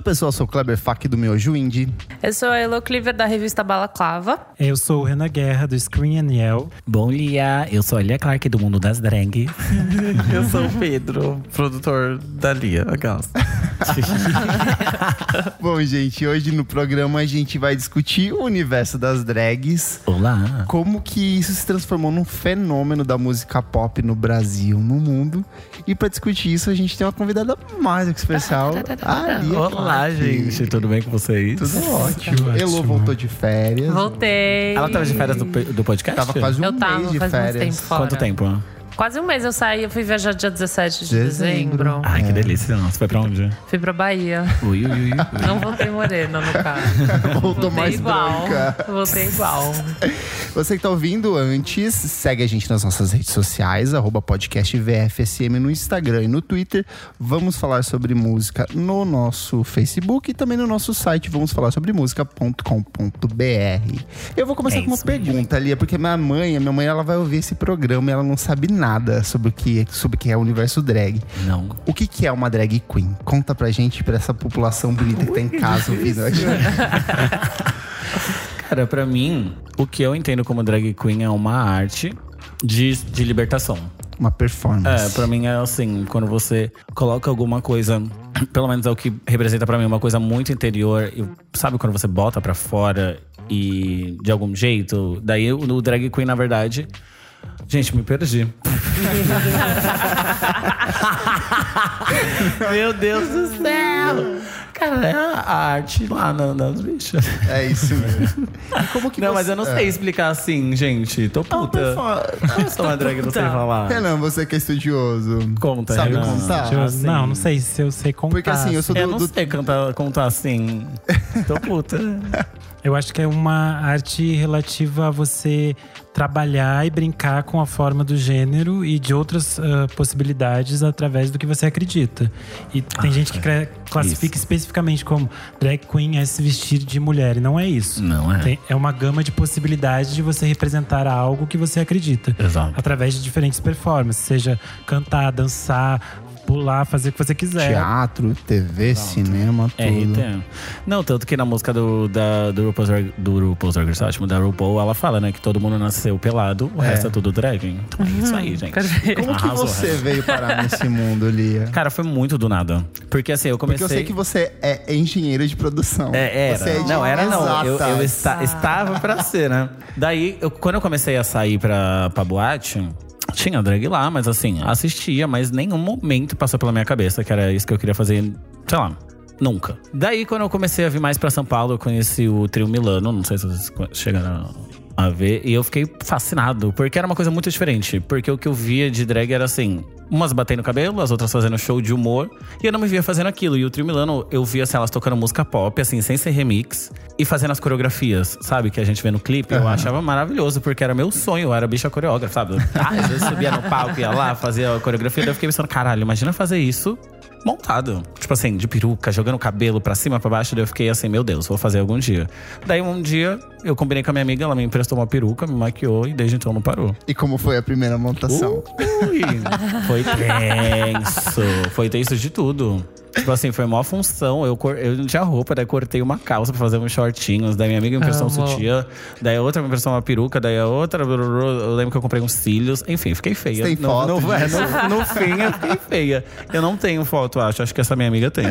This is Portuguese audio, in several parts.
Oi, pessoal, eu sou o Kleber Fak do Miojo Indie. Eu sou a Elo Cleaver da revista Balaclava. Eu sou o Renan Guerra do Screen and Yell. Bom dia, eu sou a Lia Clark do Mundo das Drag. eu sou o Pedro, produtor da Lia. Aquelas. Bom, gente, hoje no programa a gente vai discutir o universo das drags. Olá. Como que isso se transformou num fenômeno da música pop no Brasil, no mundo. E para discutir isso, a gente tem uma convidada mais do que especial. a Lia Olá, Clark. gente. Tudo bem com vocês? Tudo ótimo. Elô voltou de férias. Voltei. Ela tava de férias do, do podcast? Tava quase um Eu tava, mês de férias. tempo fora. Quanto tempo? Quase um mês eu saí, eu fui viajar dia 17 de Dezembro. dezembro. Ai, que delícia. Nossa, foi pra onde? Fui pra Bahia. Ui, ui, ui. Não voltei morena, no caso. Voltou Voltei mais igual. branca. Voltei igual. Você que tá ouvindo antes, segue a gente nas nossas redes sociais, arroba podcast VFSM no Instagram e no Twitter. Vamos falar sobre música no nosso Facebook e também no nosso site, vamos falar sobre música.com.br. Eu vou começar É com uma mesmo. pergunta, Lia, porque minha mãe, a minha mãe, ela vai ouvir esse programa e ela não sabe nada sobre o que, sobre o que é o universo drag. Não. O que, que é uma drag queen? Conta pra gente, pra essa população bonita que tá em casa ouvindo a gente. Cara, pra mim, o que eu entendo como drag queen é uma arte de, de libertação. Uma performance. É, pra mim é assim, quando você coloca alguma coisa, pelo menos é o que representa pra mim, uma coisa muito interior. E sabe quando você bota pra fora e de algum jeito? Daí no drag queen, na verdade. Gente, me perdi. Meu Deus do céu! Cara, é a arte lá na- nas bichas. É isso mesmo. E como que Não, você- mas eu não sei explicar assim, gente. Tô puta. Eu sou uma drag, não sei falar. Renan, você que é estudioso. Conta, Sabe Renan. contar? Assim. Não, não sei se eu sei contar. Porque assim, eu sou do. Eu não do- sei cantar, contar assim. Tô puta. Eu acho que é uma arte relativa a você trabalhar e brincar com a forma do gênero e de outras ah, possibilidades através do que você acredita. E tem gente que cre- classifica especificamente como drag queen é se vestir de mulher, e não é isso. Não é. Tem- é uma gama de possibilidades de você representar algo que você acredita. Exato. Através de diferentes performances, seja cantar, dançar, pular, fazer o que você quiser. Teatro, TV, cinema, tudo. RT. Não, tanto que na música do, da, do RuPaul's, do RuPaul's Drag Race, ótimo, da RuPaul, ela fala, né, que todo mundo nasceu pelado, o resto é tudo drag. Então é isso aí, gente. Perfeito. Como que você veio parar nesse mundo, Lia? Cara, foi muito do nada. Porque assim, eu comecei. Porque eu sei que você é engenheiro de produção. É, era. Você é de não, era não. Eu, eu esta- estava pra ser, né? Daí, eu- quando eu comecei a sair pra, pra boate, tinha drag lá, mas assim, assistia, mas nenhum momento passou pela minha cabeça que era isso que eu queria fazer, sei lá. Nunca. Daí, quando eu comecei a vir mais pra São Paulo, eu conheci o Trio Milano. Não sei se vocês chegaram a ver. E eu fiquei fascinado, porque era uma coisa muito diferente. Porque o que eu via de drag era assim: umas batendo cabelo, as outras fazendo show de humor. E eu não me via fazendo aquilo. E o Trio Milano, eu via assim, elas tocando música pop, assim, sem ser remix. E fazendo as coreografias, sabe? Que a gente vê no clipe. Eu achava maravilhoso, porque era meu sonho. Eu era bicha coreógrafa, sabe? Ah, às vezes subia no palco, ia lá, fazia a coreografia. Daí eu fiquei pensando, caralho, imagina fazer isso montado. Tipo assim, de peruca, jogando o cabelo pra cima, pra baixo. Daí eu fiquei assim, meu Deus, vou fazer algum dia. Daí um dia, eu combinei com a minha amiga, ela me emprestou uma peruca, me maquiou e desde então não parou. E como foi a primeira montação? Ui, foi tenso. Foi tenso de tudo. Tipo assim, foi maior função. Eu, cor- eu não tinha roupa, daí cortei uma calça pra fazer uns shortinhos. Daí minha amiga me emprestou um sutiã. Daí a outra me emprestou uma peruca. Daí a outra, eu lembro que eu comprei uns cílios. Enfim, fiquei feia. Tem no, foto no, é, disso? no, no fim, eu fiquei feia. Eu não tenho foto, acho. Acho que essa minha amiga tem.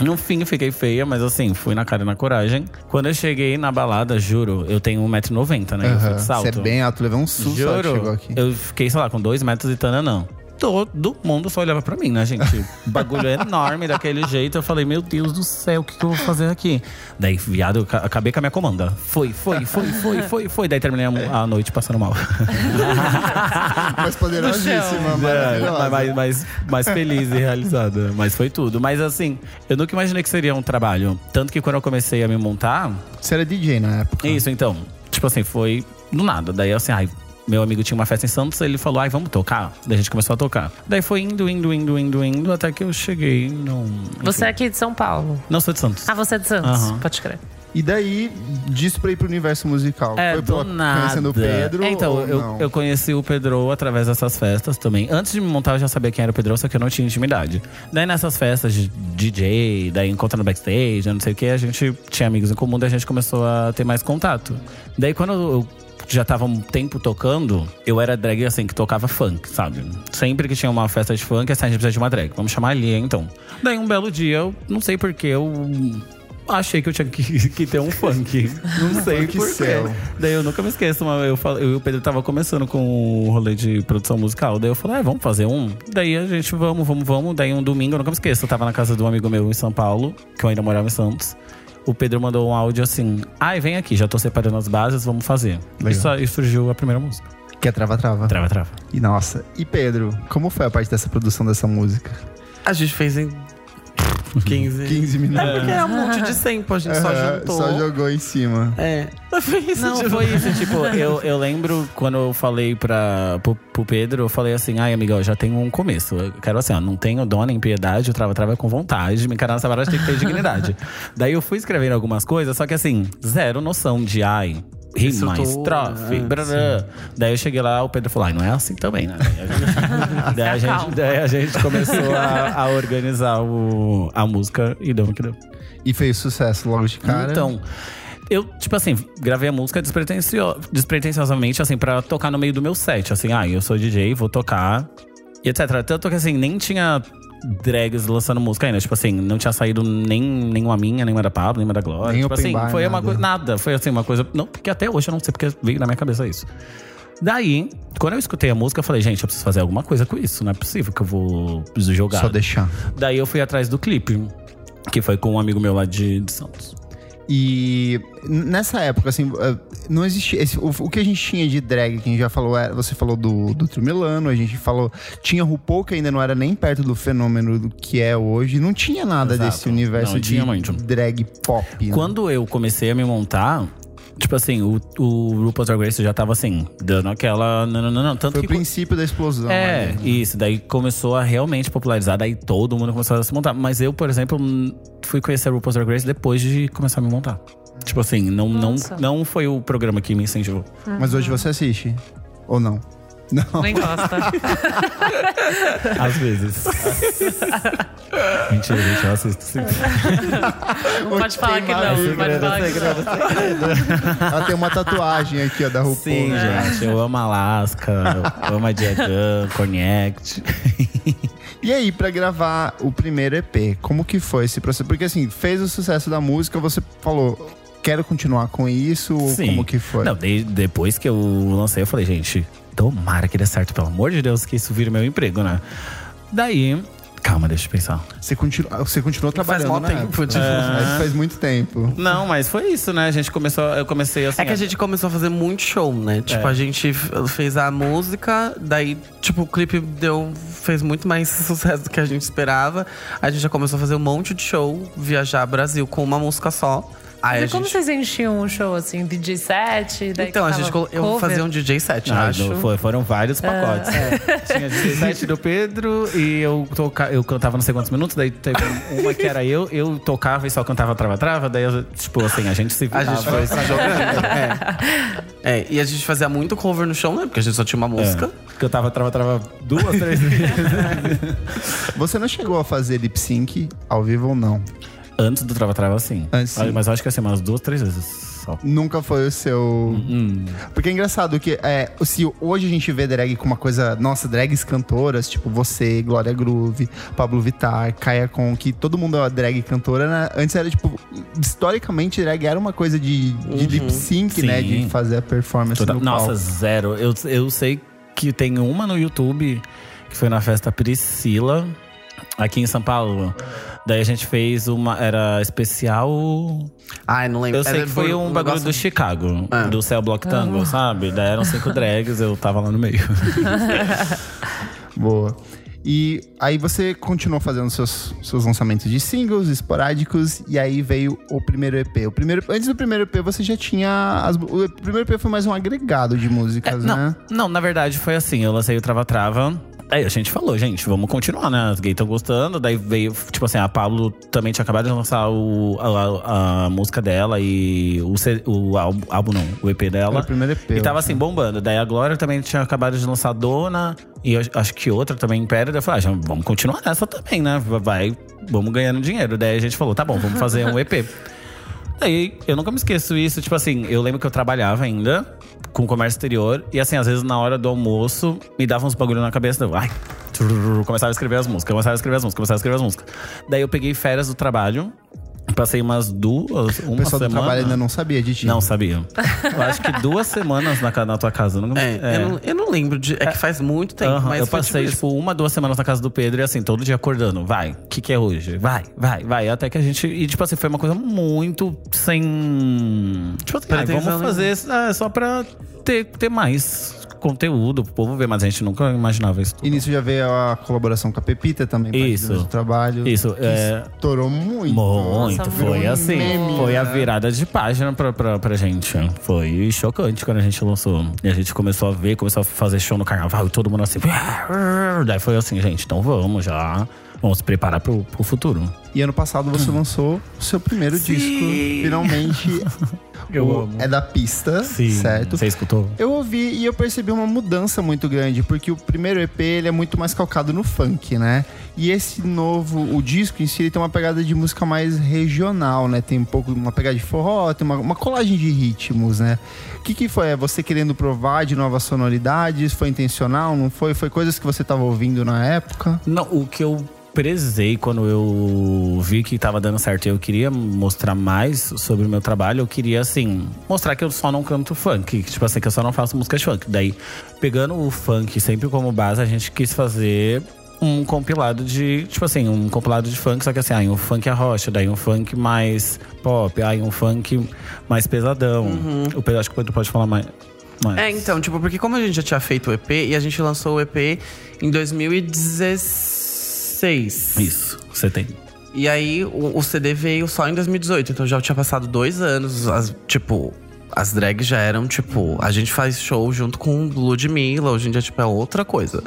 No fim, eu fiquei feia, mas assim, fui na cara e na coragem. Quando eu cheguei na balada, juro, eu tenho 1,90m, né? Eu fui Aham. de salto. Você é bem alto, levei um susto Juro, aqui. eu fiquei, sei lá, com dois metros e tana, não. Todo mundo só olhava pra mim, né, gente? O bagulho é enorme daquele jeito. Eu falei, meu Deus do céu, o que, que eu vou fazer aqui? Daí, viado, eu ca- acabei com a minha comanda. Foi, foi, foi, foi, foi, foi. Daí terminei a, a noite passando mal. Mas poderosíssima, É, maravilhosa. mais, mais, mais feliz e realizada. Mas foi tudo. Mas assim, eu nunca imaginei que seria um trabalho. Tanto que quando eu comecei a me montar, Você era DJ na época. isso, então. Tipo assim, foi do nada. Daí assim, ai, meu amigo tinha uma festa em Santos, ele falou, ai, vamos tocar. Daí a gente começou a tocar. Daí foi indo, indo, indo, indo, indo, até que eu cheguei num. Você é aqui de São Paulo. Não sou de Santos. Ah, você é de Santos? Aham. Pode crer. E daí, disso pra ir pro universo musical. É, Foi do pela- nada. conhecendo o Pedro? Então, ou eu, não? eu conheci o Pedro através dessas festas também. Antes de me montar, eu já sabia quem era o Pedro, só que eu não tinha intimidade. Daí nessas festas de DJ, daí encontrando backstage, eu não sei o que, a gente tinha amigos em comum, daí a gente começou a ter mais contato. Daí quando eu já tava um tempo tocando, eu era drag assim, que tocava funk, sabe? Sempre que tinha uma festa de funk, assim, a gente precisa de uma drag. Vamos chamar ali, então. Daí um belo dia, eu não sei porquê, eu achei que eu tinha que, que ter um funk. Não sei porquê. céu. Daí eu nunca me esqueço, mas eu, falo- eu e o Pedro tava começando com o rolê de produção musical. Daí eu falei, ah, vamos fazer um? Daí a gente, vamos, vamos, vamos. Daí um domingo, eu nunca me esqueço, eu tava na casa de um amigo meu em São Paulo, que eu ainda morava em Santos. O Pedro mandou um áudio assim, ai, vem aqui, já tô separando as bases, vamos fazer. Legal. Isso aí surgiu a primeira música. Que é Trava Trava. Trava, trava. E nossa. E Pedro, como foi a parte dessa produção dessa música? A gente fez em 15. 15 minutos. É porque é um monte de tempo, a gente só Aham, juntou. Só jogou em cima. É. Foi isso, Não, tipo, foi isso. Tipo, eu, eu lembro quando eu falei pra, pro, pro Pedro, eu falei assim, ai, amiga, eu já tenho um começo. Eu quero assim, ó, não tenho dó nem piedade, o trava-trava é com vontade. Me encarar nessa parada tem que ter dignidade. Daí eu fui escrevendo algumas coisas, só que assim, zero noção de ai. Tudo, estrofe, é, brará. Daí eu cheguei lá, o Pedro falou, ai, não é assim também, né? Daí a gente, daí a gente, daí a gente começou a, a organizar o, a música e deu no que deu. E fez sucesso logo de cara. Então, eu, tipo assim, gravei a música despretencio- despretensiosamente, assim, pra tocar no meio do meu set. Assim, ah, eu sou DJ, vou tocar, e etc. Tanto que, assim, nem tinha drags lançando música ainda. Tipo assim, não tinha saído nem nenhuma minha, nenhuma da Pablo, nenhuma da Glória. Nem tipo assim, bar, foi uma nada. coisa. Nada. Foi assim, uma coisa. Não, porque até hoje eu não sei porque veio na minha cabeça isso. Daí, quando eu escutei a música, eu falei, gente, eu preciso fazer alguma coisa com isso. Não é possível que eu vou jogar. Só deixar. Daí eu fui atrás do clipe, que foi com um amigo meu lá de, de Santos. E nessa época, assim, eh, não existia. esse- o, o que a gente tinha de drag, que a gente já falou, era, você falou do, do Trio a gente falou. Tinha RuPaul, que ainda não era nem perto do fenômeno do que é hoje. Não tinha nada Exato. desse universo Não de muito. drag pop. né? Quando eu comecei a me montar, tipo assim, o, o RuPaul's Drag Race já tava assim, dando aquela. Não, não, não, não. Tanto Foi o que. princípio da explosão. É, né? isso. Daí começou a realmente popularizar, daí todo mundo começou a se montar. Mas eu, por exemplo, fui conhecer a RuPaul's Drag Race depois de começar a me montar. Tipo assim, não, não, não foi o programa que me incentivou. Mas hoje você assiste? Ou não? Não. Nem gosta. Às vezes. Mentira, gente, eu assisto sim. Não pode falar que não. Não pode falar que não. Ela tem uma tatuagem aqui, ó, da RuPaul. Sim, né? gente. Eu amo Alaska, eu amo a Diagan, Connect. E aí, pra gravar o primeiro EP, como que foi esse processo? Porque assim, fez o sucesso da música, você falou, quero continuar com isso? Ou Sim. como que foi? Não, de- depois que eu lancei, eu falei, gente, tomara que dê certo, pelo amor de Deus, que isso vire meu emprego, né? Daí, calma, deixa eu pensar. Você, continu... você continuou trabalhando, mó né? tempo, tipo. É, faz muito tempo. Não, mas foi isso, né? A gente começou, eu comecei assim. É que a gente começou a fazer muito show, né? Tipo, É. a gente fez a música, daí, tipo, o clipe deu, fez muito mais sucesso do que a gente esperava. A gente já começou a fazer um monte de show, viajar Brasil com uma música só. Aí a E como gente. vocês enchiam um show assim, DJ set? Daí Então, a gente colo- eu fazia um DJ set, Ah, acho. não, foi- foram vários pacotes. Tinha 17 do Pedro e eu, toca, eu cantava não sei quantos minutos. Daí teve uma que era eu, eu tocava e só cantava trava-trava. Daí, eu, tipo assim, a gente se A virava. gente foi se jogando. é. É, e a gente fazia muito cover no show, né? Porque a gente só tinha uma música. É, cantava trava-trava duas, três vezes. Você não chegou a fazer lip sync ao vivo ou não? Antes do trava-trava, sim. Antes, sim. Mas eu acho que assim, umas duas, três vezes só. Nunca foi o seu. Hum. Porque é engraçado que é, se hoje a gente vê drag com uma coisa. Nossa, drags cantoras, tipo você, Glória Groove, Pablo Vittar, Kaya Con, que todo mundo é uma drag cantora, né? Antes era tipo. Historicamente, drag era uma coisa de, de lip sync, né? Sim. De fazer a performance Toda- no Nossa, palco. zero. Eu, eu sei que tem uma no YouTube que foi na festa Priscila, aqui em São Paulo. Daí a gente fez uma. Era especial. Ai, não lembro. Eu sei Era que foi por- um bagulho negócio- do Chicago, Ah. do Cell Block Tango, sabe? Daí eram cinco drags, eu tava lá no meio. Boa. E aí você continuou fazendo seus, seus lançamentos de singles esporádicos e aí veio o primeiro EP. O primeiro, antes do primeiro EP você já tinha. as- o primeiro EP foi mais um agregado de músicas, não, né? não, na verdade foi assim: eu lancei o Trava Trava. Aí a gente falou, gente, vamos continuar, né? As gays estão gostando. Daí veio, tipo assim, a Pablo também tinha acabado de lançar o, a, a música dela e o, o álbum, álbum não, o EP dela. Era o primeiro EP, E tava assim, bombando. Daí a Glória também tinha acabado de lançar Dona. E acho que outra também, Império. Daí eu falei, ah, vamos continuar nessa também, né? Vai, vamos ganhando dinheiro. Daí a gente falou, tá bom, vamos fazer um EP. Daí, eu nunca me esqueço isso. Tipo assim, eu lembro que eu trabalhava ainda com comércio exterior. E assim, às vezes na hora do almoço, me dava uns bagulho na cabeça. Eu, ai, trrr, começava a escrever as músicas, começava a escrever as músicas, começava a escrever as músicas. Daí eu peguei férias do trabalho. Passei umas duas, uma O pessoal do semana. trabalho ainda não sabia de ti. Não sabia. Eu acho que duas semanas na, na tua casa. eu Não, É, Eu, não, eu não lembro de. É que faz muito tempo, mas eu foi passei, tipo, tipo, uma, duas semanas na casa do Pedro e assim, todo dia acordando. Vai, o que, que é hoje? Vai, vai, vai. Até que a gente. E, tipo assim, foi uma coisa muito sem. Tipo assim, Pretensão vamos fazer ah, só pra ter, ter mais conteúdo pro povo ver, mas a gente nunca imaginava isso. E nisso já veio a colaboração com a Pepita também. Isso. do trabalho. Isso, que é. Estourou muito. Muito, Nossa, foi um assim. meme, foi a virada de página pra, pra, pra gente. Foi chocante quando a gente lançou. E a gente começou a ver, começou a fazer show no carnaval e todo mundo assim. Daí foi assim, gente, então vamos já. Vamos se preparar pro, pro futuro. E ano passado você lançou o seu primeiro Sim. disco. Finalmente. Eu O- amo. É da pista, certo? Você escutou? Eu ouvi e eu percebi uma mudança muito grande, porque o primeiro EP ele é muito mais calcado no funk, né? E esse novo, o disco em si, ele tem uma pegada de música mais regional, né? Tem um pouco uma pegada de forró, tem uma, uma colagem de ritmos, né? O que, que foi? É você querendo provar de novas sonoridades? Foi intencional? Não foi? Foi coisas que você tava ouvindo na época? Não, o que eu prezei quando eu vi que tava dando certo e eu queria mostrar mais sobre o meu trabalho, eu queria, assim, mostrar que eu só não canto funk. que, Tipo assim, que eu só não faço música de funk. Daí, pegando o funk sempre como base, a gente quis fazer um compilado de, tipo assim, um compilado de funk, só que assim, aí um funk a rocha, daí um funk mais pop, aí um funk mais pesadão. O Pedro, acho que o Pedro pode falar mais. mais. É, então, tipo, porque como a gente já tinha feito o EP e a gente lançou o EP em 2016. Isso, você tem. E aí o, o CD veio só em 2018, então já tinha passado dois anos. As, tipo, as drags já eram, tipo, a gente faz show junto com Ludmilla, hoje em dia, tipo, é outra coisa.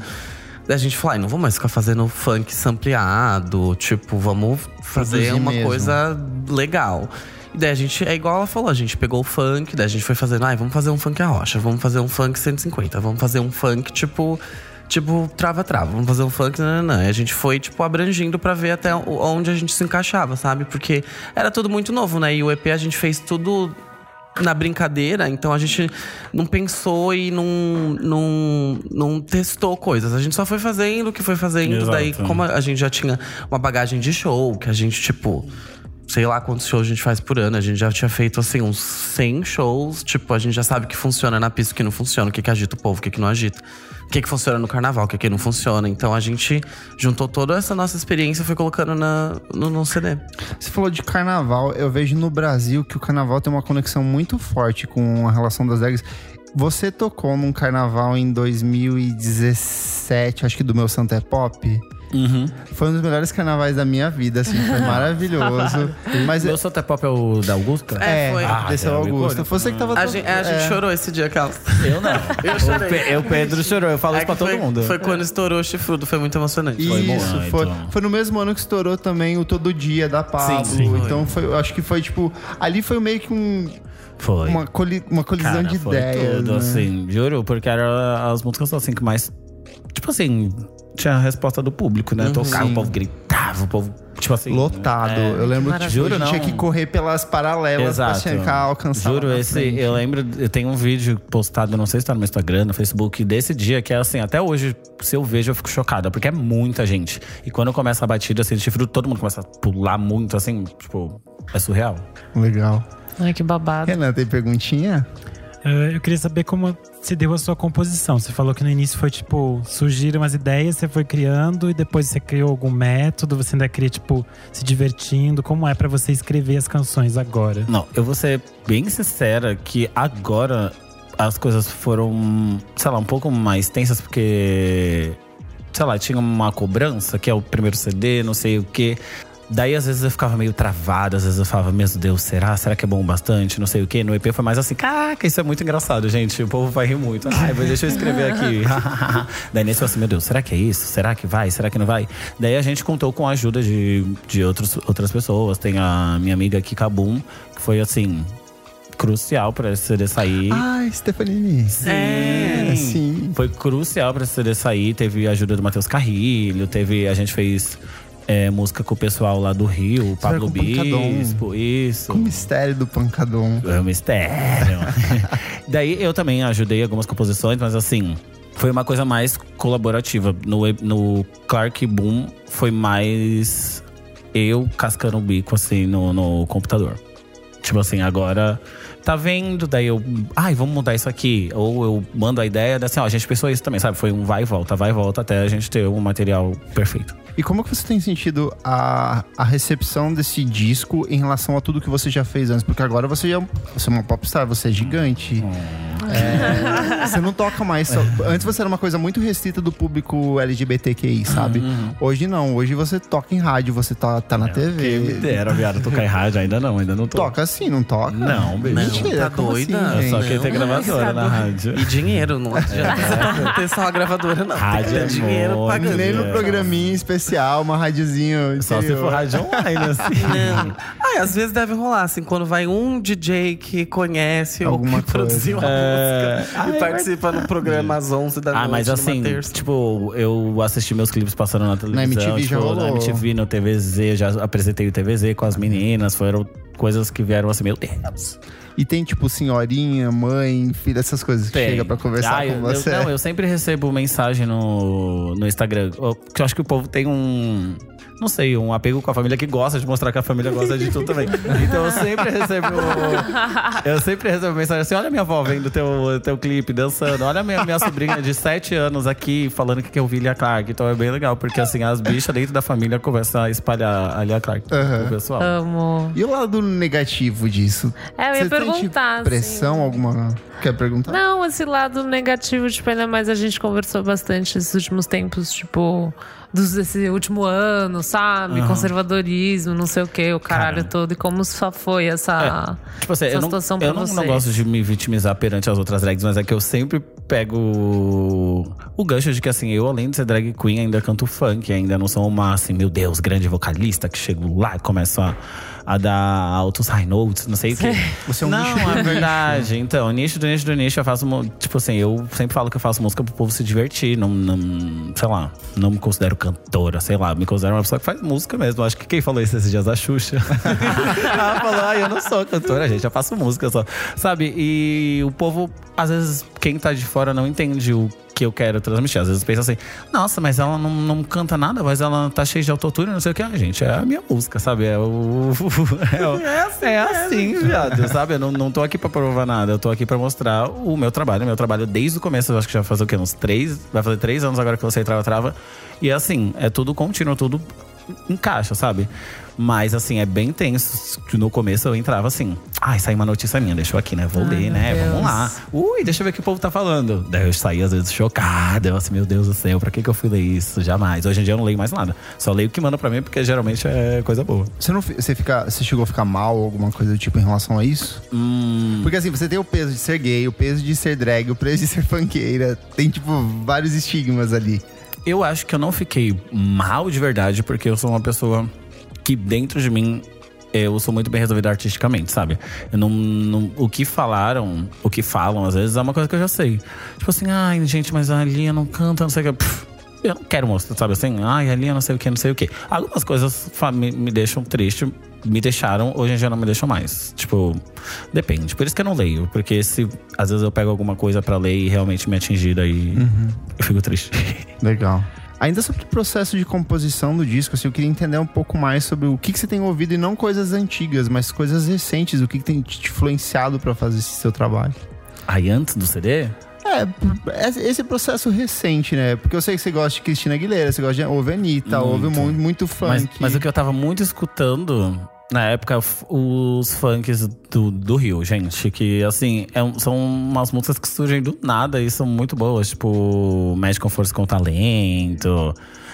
Daí a gente falou, ai, não vamos mais ficar fazendo funk sampleado, tipo, vamos fazer Produzir uma mesmo. coisa legal. E daí a gente, é igual ela falou, a gente pegou o funk, daí a gente foi fazendo, ai, vamos fazer um funk a rocha, vamos fazer um funk 150, vamos fazer um funk, tipo, tipo, trava-trava, vamos fazer um funk, não, não, não. E a gente foi, tipo, abrangindo pra ver até onde a gente se encaixava, sabe? Porque era tudo muito novo, né? E o EP a gente fez tudo na brincadeira, então a gente não pensou e não, não, não testou coisas. A gente só foi fazendo o que foi fazendo. Exato. Daí, como a gente já tinha uma bagagem de show, que a gente, tipo, sei lá quantos shows a gente faz por ano. A gente já tinha feito, assim, uns 100 shows. Tipo, a gente já sabe o que funciona na pista, o que não funciona, o que, que agita o povo, o que, que não agita. O que, que funciona no carnaval, o que, que não funciona. Então a gente juntou toda essa nossa experiência e foi colocando na, no, no CD. Você falou de carnaval. Eu vejo no Brasil que o carnaval tem uma conexão muito forte com a relação das drags. Você tocou num carnaval em 2017, acho que do meu Santo é Pop. Uhum. Foi um dos melhores carnavais da minha vida, assim, foi maravilhoso. Mas Meu Santa Pop é o da Augusta? É, é, foi. ah, desse é o Augusto. icônico, Você que tava A gente, a gente é. chorou esse dia, aquela. Eu não. Eu chorei. O, Pe- o Pedro chorou, eu falo É isso pra todo foi, mundo. Foi quando estourou o chifrudo, foi muito emocionante. Foi Isso, muito. foi, foi no mesmo ano que estourou também o Todo Dia da Pablo. Sim, sim. Então foi, eu acho que foi tipo. Ali foi meio que um, Foi. uma, coli- uma colisão Cara, de foi ideias. tudo, né? assim, juro, porque eram as músicas assim que mais. Tipo assim, tinha a resposta do público, né? Tocava, Sim. o povo gritava, o povo, tipo assim. Lotado. é, eu lembro que Juro, a gente tinha não. que correr pelas paralelas Exato. pra chegar, alcançar. Juro, esse, frente. eu lembro, eu tenho um vídeo postado, não sei se tá no meu Instagram, no Facebook, desse dia, que é assim, até hoje, se eu vejo, eu fico chocada, porque é muita gente. E quando começa a batida, assim, de chifre, todo mundo começa a pular muito, assim, tipo, é surreal. Legal. Ai, que babado. Renan, tem perguntinha? Eh, eu queria saber como se deu a sua composição. Você falou que no início foi tipo, surgiram as ideias, você foi criando e depois você criou algum método, você ainda cria, tipo, se divertindo. Como é pra você escrever as canções agora? Não, eu vou ser bem sincera que agora as coisas foram, sei lá, um pouco mais tensas, porque, sei lá, tinha uma cobrança, que é o primeiro CD, não sei o quê. Daí, às vezes, eu ficava meio travado, às vezes eu falava, meu Deus, será? Será que é bom bastante? Não sei o quê. No EP foi mais assim, caraca, isso é muito engraçado, gente. O povo vai rir muito. Ai, mas deixa eu escrever aqui. Daí nesse eu assim, meu Deus, será que é isso? Será que vai? Será que não vai? Daí a gente contou com a ajuda de, de outros, outras pessoas. Tem a minha amiga Kika Boom, que foi assim. Crucial pra esse CD sair. Ai, Stefanini. É, sim. Foi crucial pra esse CD sair. Teve a ajuda do Matheus Carrilho, teve. A gente fez é, música com o pessoal lá do Rio, o Pablo com o Pancadão. Bispo, isso. O mistério do Pancadon. É um mistério. Daí eu também ajudei algumas composições, mas assim, foi uma coisa mais colaborativa. No, no Clark Boom foi mais eu cascando o bico assim no, no computador. Tipo assim, agora tá vendo, daí eu, ai, vamos mudar isso aqui. Ou eu mando a ideia, daí assim, ó, a gente pensou isso também, sabe? Foi um vai e volta, vai e volta até a gente ter um material perfeito. E como que você tem sentido a, a recepção desse disco em relação a tudo que você já fez antes? Porque agora você já você é uma popstar, você é gigante. É, você não toca mais. Só, antes você era uma coisa muito restrita do público LGBTQI, sabe? Hoje não. Hoje você toca em rádio, você tá, tá na Quem me TV. dera, viado, tocar em rádio, ainda não, ainda não tô. Toca sim, não toca? Não, beijo. Mentira, Tá como doida? assim, Eu só queria ter gravadora na rádio. E dinheiro, não adianta você ter só a gravadora, não. Rádio Tem é que dinheiro pagando. Nem no É. programinha especial, uma radiozinho. Só se for rádio online, assim. Ah, às vezes deve rolar, assim, quando vai um DJ que conhece Alguma ou que produziu a É. música Ah, e é participa no programa às 11 da Ah, noite, mas numa assim, terça. tipo, eu assisti meus clipes passando na televisão. MTV já tipo, rolou. Na MTV, no TVZ, já apresentei o TVZ com as meninas. Foram coisas que vieram assim, meu Deus. E tem, tipo, senhorinha, mãe, filha, essas coisas que Tem. chega pra conversar Ah, com eu- você. Eu, não, eu sempre recebo mensagem no, no Instagram. Eu- Que eu acho que o povo tem um. Não sei, um apego com a família que gosta de mostrar que a família gosta de tudo também. Então eu sempre recebo. Eu sempre recebo mensagem assim: olha minha avó vendo teu, teu clipe, dançando. Olha minha, minha sobrinha de 7 anos aqui falando que quer ouvir Lia Clark. Então é bem legal, porque assim, as bichas dentro da família começam a espalhar a Lia Clark pro pessoal. Amo. E o lado negativo disso? É, eu ia Você perguntar, Tem, tipo, pressão assim. alguma? Quer perguntar? Não, esse lado negativo, tipo, ainda mais a gente conversou bastante esses últimos tempos, tipo, desse último ano, sabe? Conservadorismo, não sei o que, o caralho Cara. todo. E como só foi essa, Tipo assim, essa eu, não, situação eu pra não, você. não gosto de me vitimizar perante as outras drags, mas é que eu sempre pego o, o gancho de que, assim, eu, além de ser drag queen, ainda canto funk, ainda não sou uma, assim, meu Deus, grande vocalista que chego lá e começo a, a dar altos high notes, não sei o quê. Você é um não, nicho do é verdade. Então, nicho do nicho do nicho, eu faço. Tipo assim, eu sempre falo que eu faço música pro povo se divertir. Não, não, sei lá, não me considero cantora, sei lá, me considero uma pessoa que faz música mesmo. Acho que quem falou isso esses dias? A Xuxa. Ela falou, ah, eu não sou cantora, gente, eu faço música só. Sabe? E o povo, às vezes, quem tá de fora não entende o que eu quero transmitir. Às vezes pensa assim, nossa, mas ela não, não canta nada, mas ela tá cheia de autotune, não sei o que. Ah, gente, é a minha música, sabe? É o. É, o- é assim, viado, sabe? Eu não, não tô aqui pra provar nada, eu tô aqui pra mostrar o meu trabalho. O meu trabalho desde o começo, eu acho que já faz o quê? Uns três. Vai fazer três anos agora que eu lancei Trava Trava. E assim, é tudo contínuo, tudo encaixa, sabe? Mas assim, é bem tenso. No começo eu entrava assim, ai, saiu uma notícia minha, deixa eu aqui, né? Vou Ai, ler, meu né? Deus. Vamos lá. Ui, deixa eu ver o que o povo tá falando. Daí eu saía às vezes chocada. Eu assim, meu Deus do céu, pra que, que eu fui ler isso? Jamais. Hoje em dia eu não leio mais nada. Só leio o que manda pra mim, porque geralmente é coisa boa. Você, não, você, fica, você chegou a ficar mal ou alguma coisa do tipo em relação a isso? Hum, Porque assim, você tem o peso de ser gay, o peso de ser drag, o peso de ser funkeira. Tem, tipo, vários estigmas ali. eu acho que eu não fiquei mal de verdade, porque eu sou uma pessoa que dentro de mim eu sou muito bem resolvido artisticamente, sabe? Eu não, não- o que falaram, o que falam às vezes é uma coisa que eu já sei. Tipo assim, ai, gente, mas a Lia não canta, não sei o que. Pff, eu não quero mostrar, sabe assim? Ai, a Lia não sei o que, não sei o que. Algumas coisas me, me deixam triste, me deixaram, hoje em dia não me deixam mais. Tipo, depende. Por isso que eu não leio, porque se às vezes eu pego alguma coisa pra ler e realmente me atingir, daí eu fico triste. Legal. Ainda sobre o processo de composição do disco, assim, eu queria entender um pouco mais sobre o que, que você tem ouvido e não coisas antigas, mas coisas recentes, o que, que tem te influenciado pra fazer esse seu trabalho. Aí antes do CD, É, esse processo recente, né? Porque eu sei que você gosta de Cristina Aguilera, você gosta de ouve Anitta, ouve Muito. muito, muito funk. Mas, mas o que eu tava muito escutando na época, os funks do, do Rio, gente. Que, assim, é são umas músicas que surgem do nada e são muito boas. Tipo, Mexe com Força com Talento.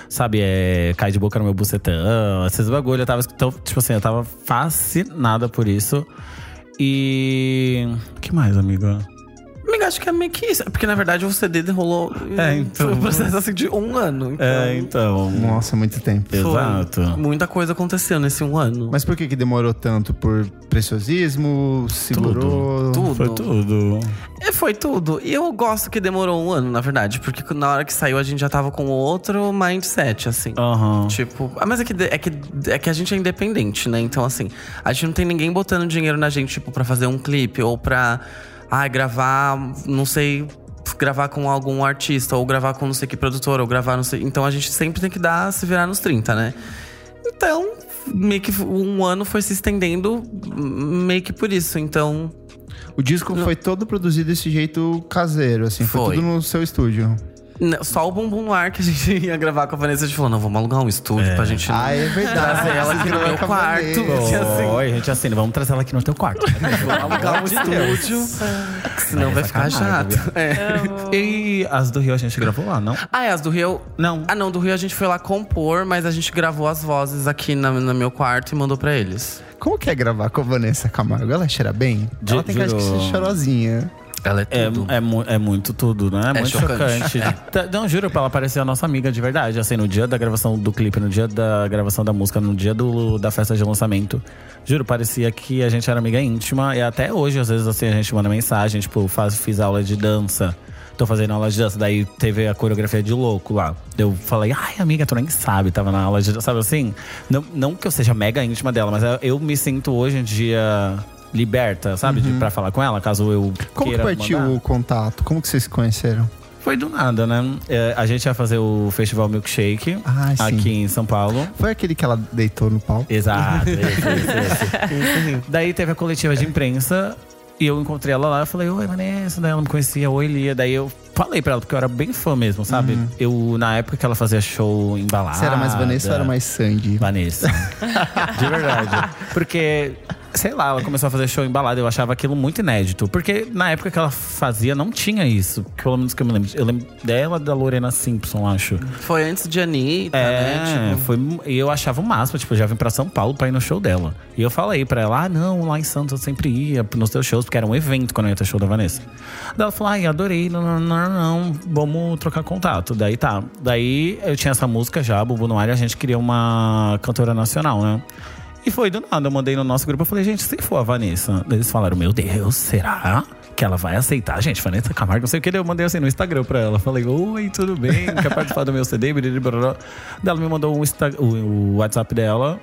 sabe, é, cai de boca no meu bucetão, esses bagulho. Eu tava, então, tipo assim, eu tava fascinada por isso. E. Que mais, amiga? Amiga, acho que é meio que isso. Porque na verdade o CD rolou. É, então. Foi um processo assim de um ano. Então, É, então. Nossa, muito tempo. foi. Exato. Muita coisa aconteceu nesse um ano. Mas por que que demorou tanto? Por preciosismo? Segurou? Tudo. Foi tudo. É, foi tudo. E eu gosto que demorou um ano, na verdade. Porque na hora que saiu, a gente já tava com outro mindset, assim. Aham. Tipo, ah, mas é que, é, que, é que a gente é independente, né? Então, assim, a gente não tem ninguém botando dinheiro na gente, tipo, pra fazer um clipe ou pra ah, gravar, não sei, gravar com algum artista, ou gravar com não sei que produtor, ou gravar não sei. Então a gente sempre tem que dar, se virar nos 30, né? Então, meio que um ano foi se estendendo, meio que por isso. Então, O disco foi todo produzido desse jeito caseiro, assim. Foi, Foi. tudo no seu estúdio. Só o Bumbum no ar que a gente ia gravar com a Vanessa, a gente falou, não, vamos alugar um estúdio pra gente. Ah, é verdade. Trazer ela aqui no meu a quarto. Porque assim, Oi, gente, assim, vamos trazer ela aqui no teu quarto. vamos alugar um estúdio, senão vai ficar chato. É. e as do Rio a gente gravou lá, não? Ah, é, as do Rio. Não. Ah, não, do Rio a gente foi lá compor, mas a gente gravou as vozes aqui na, no meu quarto e mandou pra eles. Como que é gravar com a Vanessa Camargo? Ela cheira bem? De- ela tem cara de juro. ser chorosinha. Ela é É, tudo. é, mu- é muito tudo, né? É, muito chocante. chocante. Tá, Não, juro, pra ela parecer a nossa amiga de verdade. Assim, no dia da gravação do clipe, no dia da gravação da música, no dia do, da festa de lançamento. Juro, parecia que a gente era amiga íntima. E até hoje, às vezes, assim, a gente manda mensagem, tipo, faz, fiz aula de dança. Tô fazendo aula de dança, daí teve a coreografia de louco lá. Eu falei, ai, amiga, tu nem sabe, tava na aula de dança, sabe assim? Não, não que eu seja mega íntima dela, mas eu me sinto hoje em dia liberta, sabe? De, pra falar com ela, caso eu Como que queira partiu mandar. o contato? Como que vocês se conheceram? Foi do nada, né? É, a gente ia fazer o Festival Milkshake Ah, aqui em São Paulo. Foi aquele que ela deitou no palco? Exato, esse, esse, esse. Daí teve a coletiva de imprensa e eu encontrei ela lá. Eu falei, oi, Vanessa. Daí ela me conhecia, oi, Lia. Daí eu falei pra ela, porque eu era bem fã mesmo, sabe? Eu, na época que ela fazia show em balada. Você era mais Vanessa ou era mais Sandy? Vanessa. De verdade. Porque, sei lá, ela começou a fazer show em balada. Eu achava aquilo muito inédito. Porque na época que ela fazia, não tinha isso. Pelo menos que eu me lembro. Eu lembro dela, da Lorena Simpson, acho. Foi antes de Anitta, É, né? Tipo, foi, e eu achava o máximo, tipo, eu já vim pra São Paulo pra ir no show dela. E eu falei pra ela, ah, não, lá em Santos eu sempre ia nos teus shows, porque era um evento quando eu ia ter show da Vanessa. Daí ela falou, ai, adorei, não, não, não, não, vamos trocar contato. Daí tá. Daí eu tinha essa música já, Bubu no Ar, e a gente queria uma cantora nacional, né? E foi do nada, eu mandei no nosso grupo, eu falei, gente, se for a Vanessa. Eles falaram, meu Deus, será? Que ela vai aceitar, gente, Vanessa Camargo, não sei o que. Eu mandei assim no Instagram pra ela. Falei, oi, tudo bem? Quer participar do meu CD? Daí ela me mandou um o WhatsApp dela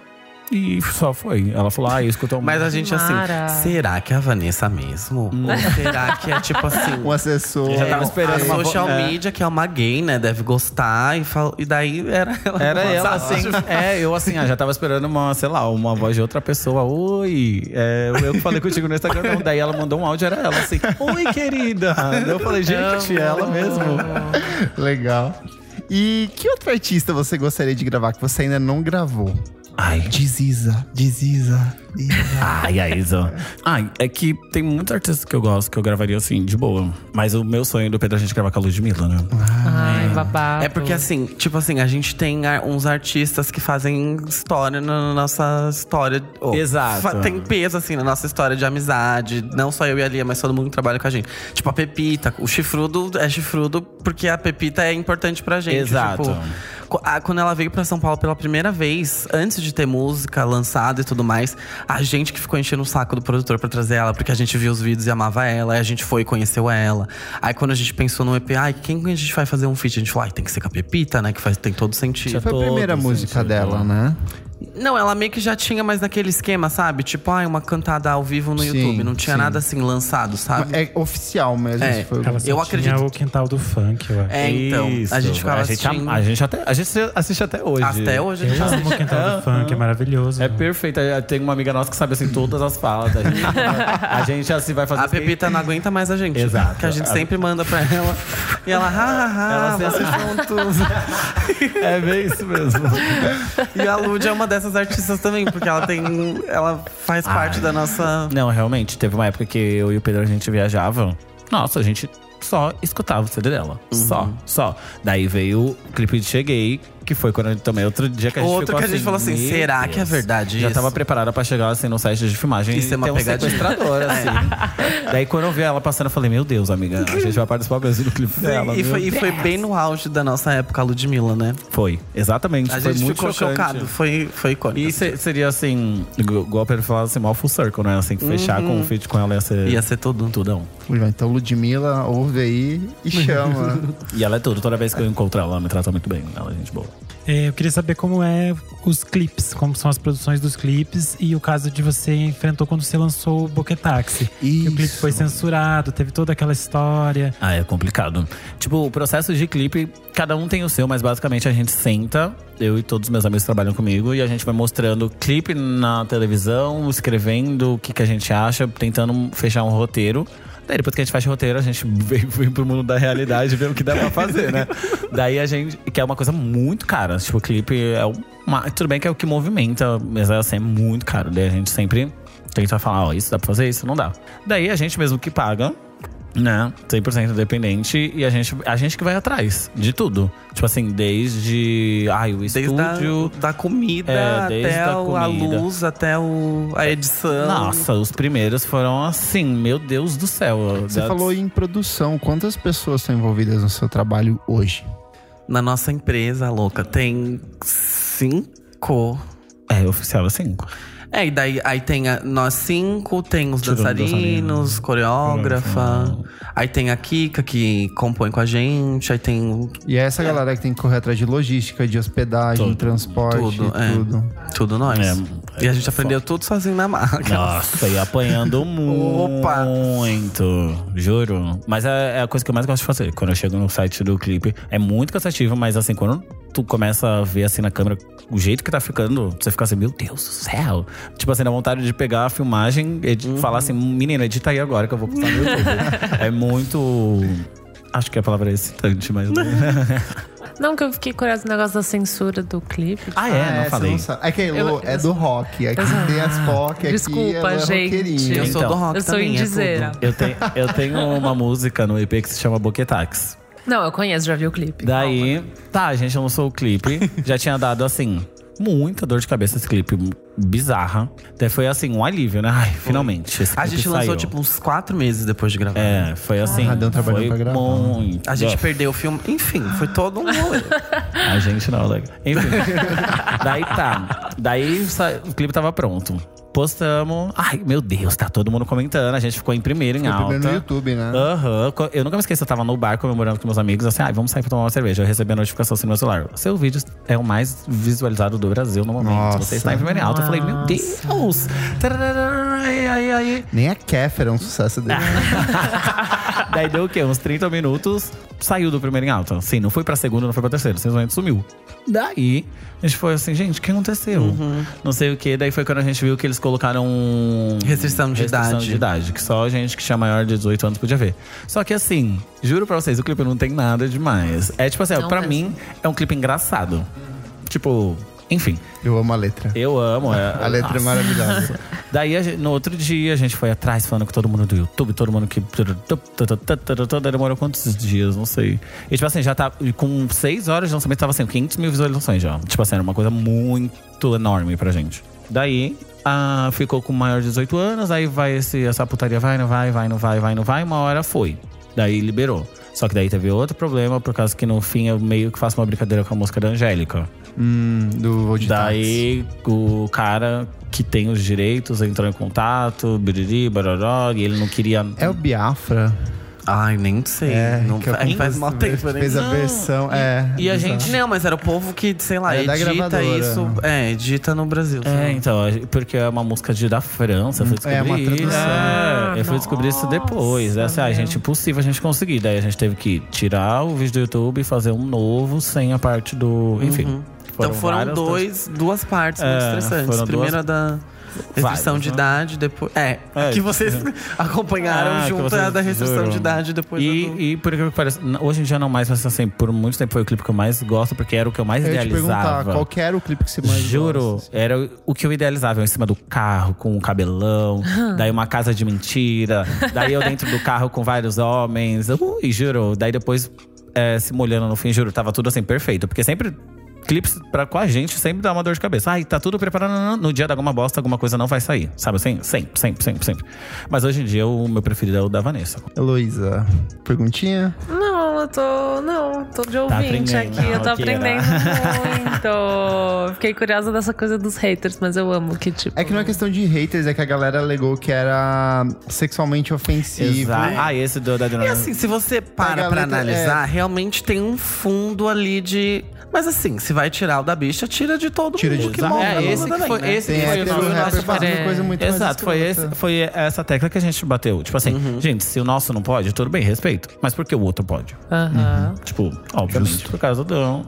e só foi. Ela falou, ah, eu escuto Mas a gente Mara. assim, será que é a Vanessa mesmo? Ou será que é tipo assim. Um assessor. Eu já tava esperando uma vo- social é. media, que é uma gay, né? Deve gostar. E, fal... e daí era ela. Era ela, assim. É, eu assim, ah, já tava esperando uma, sei lá, uma voz de outra pessoa. Oi, é, eu que falei contigo no Instagram. Não. Daí ela mandou um áudio, era ela assim. Oi, querida. Eu falei, gente, ela mesmo. Legal. E que outro artista você gostaria de gravar que você ainda não gravou? Ai, Diziza, Diziza. Ai, a Isa. Ai, é que tem muitos artistas que eu gosto que eu gravaria assim, de boa. Mas o meu sonho do Pedro é a gente gravar com a Ludmilla, né? Ai, babado. É porque assim, tipo assim, a gente tem ar- uns artistas que fazem história na nossa história. oh, Exato. Tem peso, assim, na nossa história de amizade. Não só eu e a Lia, mas todo mundo que trabalha com a gente. Tipo, a Pepita, o chifrudo é chifrudo porque a Pepita é importante pra gente. Exato. Tipo, a- quando ela veio pra São Paulo pela primeira vez, antes de ter música lançada e tudo mais, a gente que ficou enchendo o saco do produtor pra trazer ela, porque a gente viu os vídeos e amava ela, aí a gente foi e conheceu ela. Aí quando a gente pensou no EP, ai, quem que a gente vai fazer um feat? A gente falou, ai, tem que ser com a Pepita, né? Que faz, tem todo sentido. Foi a primeira música sentido. dela, né? Não, ela meio que já tinha, mas naquele esquema, sabe? Tipo, ai, uma cantada ao vivo no Sim, YouTube. Não tinha sim. nada assim lançado, sabe? É oficial mesmo. É. foi- Ela só Eu tinha acredito- o quintal do funk, eu acho. É, então. Isso. A gente ficava a gente, assistindo. a gente até a gente assiste até hoje. Até hoje a gente Eu amo o assiste. quintal do funk, é maravilhoso. É perfeito. Tem uma amiga nossa que sabe assim todas as falas. A gente, a gente assim vai fazer A. Pepita não aguenta mais a gente. Exato. Que a gente sempre manda pra ela. E ela, ha, ha, ha, Ela vocês juntos. É bem isso mesmo. E a Lud é uma dessas artistas também, porque ela tem. Ela faz parte da nossa. Não, realmente, teve uma época que eu e o Pedro a gente viajava. Nossa, a gente só escutava o CD dela. Só, só. Daí veio o clipe de Cheguei, que foi quando também outro dia que a gente Outro ficou que a gente assim, falou assim, "Meu será que é Deus". verdade Já isso? tava preparada pra chegar assim no site de filmagem Isso é uma ter um pegadinha. sequestrador, assim. Daí quando eu vi ela passando, eu falei, meu Deus, amiga, a gente vai participar mesmo do clipe dela. e, foi, e foi bem no auge da nossa época, a Ludmilla, né? Foi, exatamente. A foi gente muito ficou chocante. chocado, foi, foi icônico. E se- seria assim, igual pra ele falar assim, mal full circle, né? Assim, fechar com o feat com ela ia ser. Ia ser tudo. tudão. Então, Ludmilla, ouve aí e chama. E ela é tudo. Toda vez que eu encontro ela, ela me trata muito bem. Ela é gente boa. É, eu queria saber como é os clipes, como são as produções dos clipes e o caso de você enfrentou quando você lançou o Boquetaxi. Que o clipe Isso. foi censurado, teve toda aquela história. Ah, é complicado. Tipo, o processo de clipe, cada um tem o seu, mas basicamente a gente senta, eu e todos os meus amigos trabalham comigo, e a gente vai mostrando clipe na televisão, escrevendo o que, que a gente acha, tentando fechar um roteiro. Daí depois que a gente o roteiro, a gente vem, vem pro mundo da realidade e vê o que dá pra fazer, né? Daí a gente. Que é uma coisa muito cara. Tipo, o clipe é uma. Tudo bem que é o que movimenta, mas é, assim, é muito caro. Daí a gente sempre tenta falar, ó, isso dá pra fazer, isso não dá. Daí a gente mesmo que paga, né? 100% independente e a gente, a gente que vai atrás de tudo. Tipo assim, desde ai, o Desde estúdio. a, da comida É, desde até a o- a comida. luz, até o, a edição. Nossa, os primeiros foram assim, meu Deus do céu. Você Da- falou em produção. Quantas pessoas estão envolvidas no seu trabalho hoje? Na nossa empresa, louca, tem cinco. É, oficial assim. É, e daí aí tem a- nós cinco, tem os Tirando dançarinos, dançarino. coreógrafa. Aí tem a Kika que compõe com a gente, aí tem o- E é essa galera que tem que correr atrás de logística, de hospedagem, Tudo. transporte, Tudo, tudo. é. tudo. tudo nós. É, e a gente aprendeu tudo sozinho na máquina. Nossa, e apanhando Opa. muito. Juro. Mas é, é a coisa que eu mais gosto de fazer. Quando eu chego no site do clipe, é muito cansativo, mas assim, quando tu começa a ver assim na câmera o jeito que tá ficando, você fica assim, meu Deus do céu. Tipo assim, dá vontade de pegar a filmagem e Uhum. falar assim, menina, edita aí agora que eu vou postar no YouTube. é muito. Acho que a palavra é excitante, mas. Não, que eu fiquei curiosa no negócio da censura do clipe. ah, é, não você falei. sabe. É que Eu- é do rock. Aqui tem as rock, aqui Desculpa, ela é gente. Eu sou Então, do rock eu sou também, é indizeira. tudo. Eu tenho, eu tenho uma música no EP que se chama Boquetax. Não, eu conheço, já vi o clipe. Daí, tá, a gente lançou o clipe. já tinha dado, assim, muita dor de cabeça esse clipe. Bizarra. Daí foi, assim, um alívio, né? Ai, finalmente. Esse A clipe gente lançou saiu. tipo uns quatro meses depois de gravar. É, foi assim. Ah, deu um trabalhão foi pra gravar. muito. A gente Ó, perdeu o filme. Enfim, foi todo um. A gente não, né? Enfim. Daí tá. Daí o clipe tava pronto. Postamos. Ai, meu Deus, tá todo mundo comentando. A gente ficou em primeiro, em alta. primeiro no YouTube, né? Aham. Co- Eu nunca me esqueço, eu tava no bar comemorando com meus amigos, assim, ah, vamos sair pra tomar uma cerveja. Eu recebi a notificação assim no meu celular. Seu vídeo é o mais visualizado do Brasil no momento. Nossa. Você está em primeiro em alta. Eu falei, meu Deus! Ai, ai, ai. Nem a Kéfera é um sucesso dele. Daí deu o quê? Uns 30 minutos, saiu do primeiro em alta. Sim, não foi pra segundo, não foi pra terceiro, simplesmente sumiu. Daí, a gente foi assim, gente, o que aconteceu? Uhum. Não sei o que. Daí foi quando a gente viu que eles colocaram. Restrição de restrição idade. de idade. Que só gente que tinha maior de 18 anos podia ver. Só que assim, juro pra vocês, o clipe não tem nada demais. É tipo assim, Não pra mesmo. mim, é um clipe engraçado. Tipo, enfim, Eu amo a letra. eu amo. É, A letra é Nossa. maravilhosa. Daí, gente- no outro dia, a gente foi atrás falando com todo mundo do YouTube, todo mundo que. Demorou quantos dias? Não sei. E, tipo assim, já tá. Com seis horas de lançamento, tava assim, 500 mil visualizações já. Tipo assim, era uma coisa muito enorme pra gente. Daí, ah, ficou com maior de 18 anos, aí vai esse, essa putaria, vai, não vai, vai, não vai, vai, não vai, uma hora foi. Daí liberou. Só que daí teve outro problema, por causa que no fim eu meio que faço uma brincadeira com a música da Angélica. Hum, do Daí o cara que tem os direitos entrou em contato, biriri, baroró, e ele não queria. É o Biafra. Ai, nem sei. É, não, que é faz, faz mal tempo, né? Fez a versão. é. e a exato. gente- Não, mas era o povo que, sei lá, Era da edita isso. É, edita no Brasil. É, então, porque é uma música de, da França, eu fui É, descobrir uma isso. tradução. É, eu fui descobrir isso depois. É assim, ah, gente, impossível a gente conseguir. Daí a gente teve que tirar o vídeo do YouTube e fazer um novo sem a parte do. Enfim. Então foram várias dois, duas partes É, muito estressantes. foram Primeiro duas- a da restrição de né? idade, depois. É, É, que vocês acompanharam Ah, junto vocês- a da restrição juro. de idade depois E, do... e por incrível que pareça, n- hoje em dia não mais, mas assim, por muito tempo foi o clipe que eu mais gosto, porque era o que eu mais Eu ia te perguntar, idealizava. qual que era o clipe que você mais Juro, gosta? era o que eu idealizava. Eu em cima do carro, com um cabelão, daí uma casa de mentira, daí eu dentro do carro com vários homens. Ui, juro. Daí depois é, se molhando no fim, juro, tava tudo assim, perfeito. Porque sempre clipes pra, com a gente sempre dá uma dor de cabeça. Ai, tá tudo preparado. No dia da alguma bosta, alguma coisa não vai sair. Sabe assim? Sempre, sempre, sempre, sempre. Mas hoje em dia o meu preferido é o da Vanessa. Heloísa, perguntinha? Não, eu tô. Não, tô de ouvinte aprendendo, aqui. Eu tô roqueira. aprendendo muito. Fiquei curiosa dessa coisa dos haters, mas eu amo que, tipo. É que não é questão de haters, é que a galera alegou que era sexualmente ofensivo. Exato. Ah, esse do da E assim, se você para pra letra- analisar, realmente tem um fundo ali de. Mas assim, se vai tirar o da bicha, tira de todo Tira mundo de que todo morre. mundo. É, esse que também, foi- né? esse Tem foi o nosso- rapper fazendo diferente. coisa muito Exato, foi, esse, foi essa tecla que a gente bateu. Tipo assim, Uhum. gente, se o nosso não pode, tudo bem, respeito. Mas por que o outro pode? Aham. Tipo, obviamente, por causa do.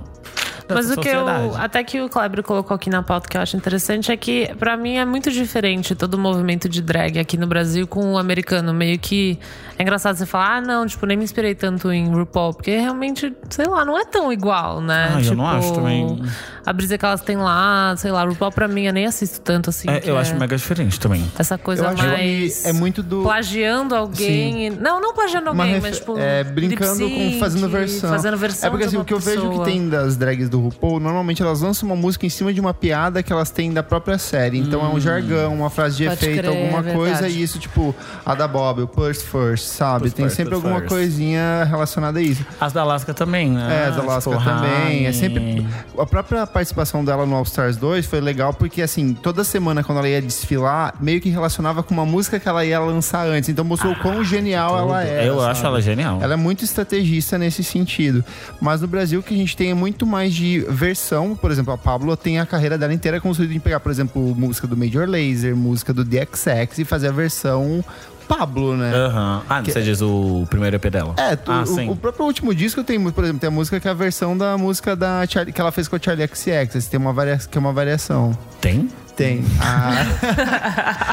Mas o que eu. Até que o Kleber colocou aqui na pauta que eu acho interessante é que, pra mim, é muito diferente todo o movimento de drag aqui no Brasil com o americano. Meio que. É engraçado você falar, ah, não, tipo, nem me inspirei tanto em RuPaul, porque realmente, sei lá, não é tão igual, né? Ah, eu tipo, não acho também. A brisa que elas têm lá, sei lá, RuPaul pra mim eu nem assisto tanto assim. É, eu é acho mega diferente também. Essa Eu coisa acho mais. que é muito do. Plagiando alguém. e- Não, não plagiando alguém, ref- mas tipo. é, brincando com fazendo versão. Fazendo versão. É porque assim, o que eu vejo que tem das drags do RuPaul, normalmente elas lançam uma música em cima de uma piada que elas têm da própria série. Então é um jargão, uma frase de Hum. Pode efeito, crer, alguma é coisa, e isso, tipo, a da Bob, o Purse First, sabe? Tem first, sempre alguma first. coisa relacionada a isso. As da Alaska também, né? É, a da Alaska Tipo, também. É sempre. A própria participação dela no All Stars 2 foi legal porque, assim, toda semana quando ela ia desfilar, meio que relacionava com uma música que ela ia lançar antes. Então mostrou o quão genial ela é. Eu acho ela genial. Ela é muito estrategista nesse sentido. Mas no Brasil o que a gente tem é muito mais de versão. Por exemplo, a Pablo tem a carreira dela inteira construída em pegar, por exemplo, música do Major Lazer, música do DXX e fazer a versão Pablo, né? Aham. Ah, você diz o primeiro EP dela. É, tu- ah, o- o, próprio último disco tem, por exemplo, tem a música que é a versão da música da Charlie, que ela fez com a Charlie XX. Tem uma varia, que é uma variação. Tem? Tem. Ah,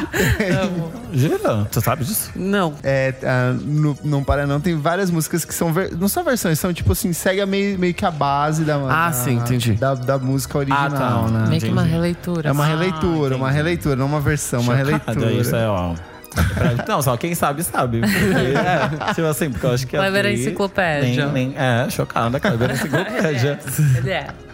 Jura? Tu sabe disso? Não. é, ah, no, não para não, tem várias músicas que são ver- não são versões, são tipo assim, segue a meio, meio que a base da, Ah, da- sim, entendi. da, da música original, Ah, tá. né? Meio que uma releitura. É uma assim. releitura, uma releitura, não uma versão, uma Chocado, releitura. Isso é, ó. Não, só quem sabe, sabe. Porque, é, tipo assim, porque eu acho que. a Kleber é enciclopédia. Nem, nem, é, chocada, Kleber é enciclopédia. Ele é. É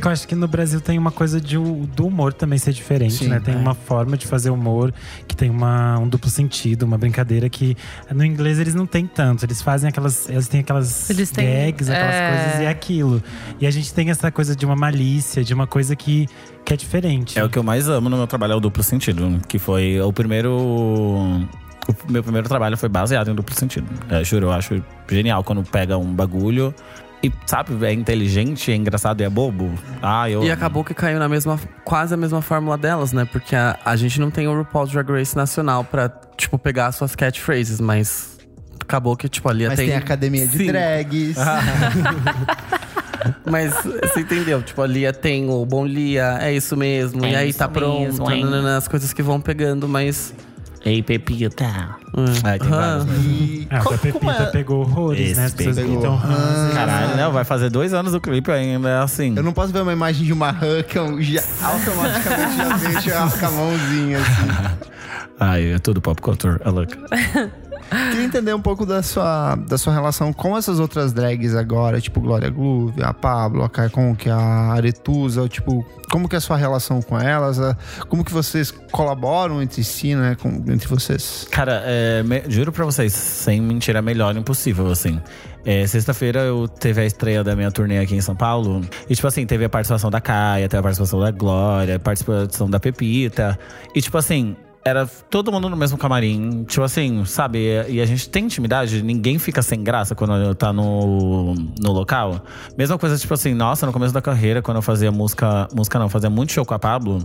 que eu acho que no Brasil tem uma coisa de, do humor também ser diferente, Sim, né? Tem uma forma de fazer humor que tem uma, um duplo sentido, uma brincadeira que no inglês eles não têm tanto. Eles fazem aquelas. Eles têm aquelas Eles têm, gags, aquelas é. coisas e aquilo. E a gente tem essa coisa de uma malícia, de uma coisa que, que é diferente. É o que eu mais amo no meu trabalho, é o duplo sentido. Que foi o primeiro. O meu primeiro trabalho foi baseado em duplo sentido. É, juro, eu acho genial quando pega um bagulho e, sabe, é inteligente, é engraçado e é bobo. Ah, eu. E acabou que caiu na mesma, quase a mesma fórmula delas, né? Porque a, a gente não tem o RuPaul's Drag Race nacional pra, tipo, pegar as suas catchphrases, mas acabou que, tipo, ali Mas tem. tem a academia de Sim. drags. Mas você entendeu? Tipo, a Lia tem o Bom Lia, é isso mesmo. É e aí isso tá pronto, mesmo, hein? nananã, as coisas que vão pegando, mas. Ei, Pepita. É, tem Ah. vários, né? E Ah, co- a como Pepita é? pegou horrores, né? As pessoas pegou. gritam Hans. Caralho, não, vai fazer dois anos o clipe ainda, é assim. Eu não posso ver uma imagem de uma rã que eu já automaticamente já vejo ela com a mãozinha assim. Ai, é tudo pop culture. É louco. Queria entender um pouco da sua, da sua relação com essas outras drags agora, tipo Glória Groove, a Pablo, a Caicon, que é a Aretusa, tipo, como que é a sua relação com elas? Como que vocês colaboram entre si, né, com, entre vocês? Cara, é, me- juro pra vocês, sem mentira, melhor impossível, assim. É, Sexta-feira eu teve a estreia da minha turnê aqui em São Paulo. E, tipo assim, teve a participação da Caia, teve a participação da Glória, participação da Pepita. E, tipo assim. Era todo mundo no mesmo camarim, tipo assim, sabe? E a gente tem intimidade, ninguém fica sem graça quando tá no, no local. Mesma coisa, tipo assim, nossa, no começo da carreira, quando eu fazia música, música não, fazia muito show com a Pablo,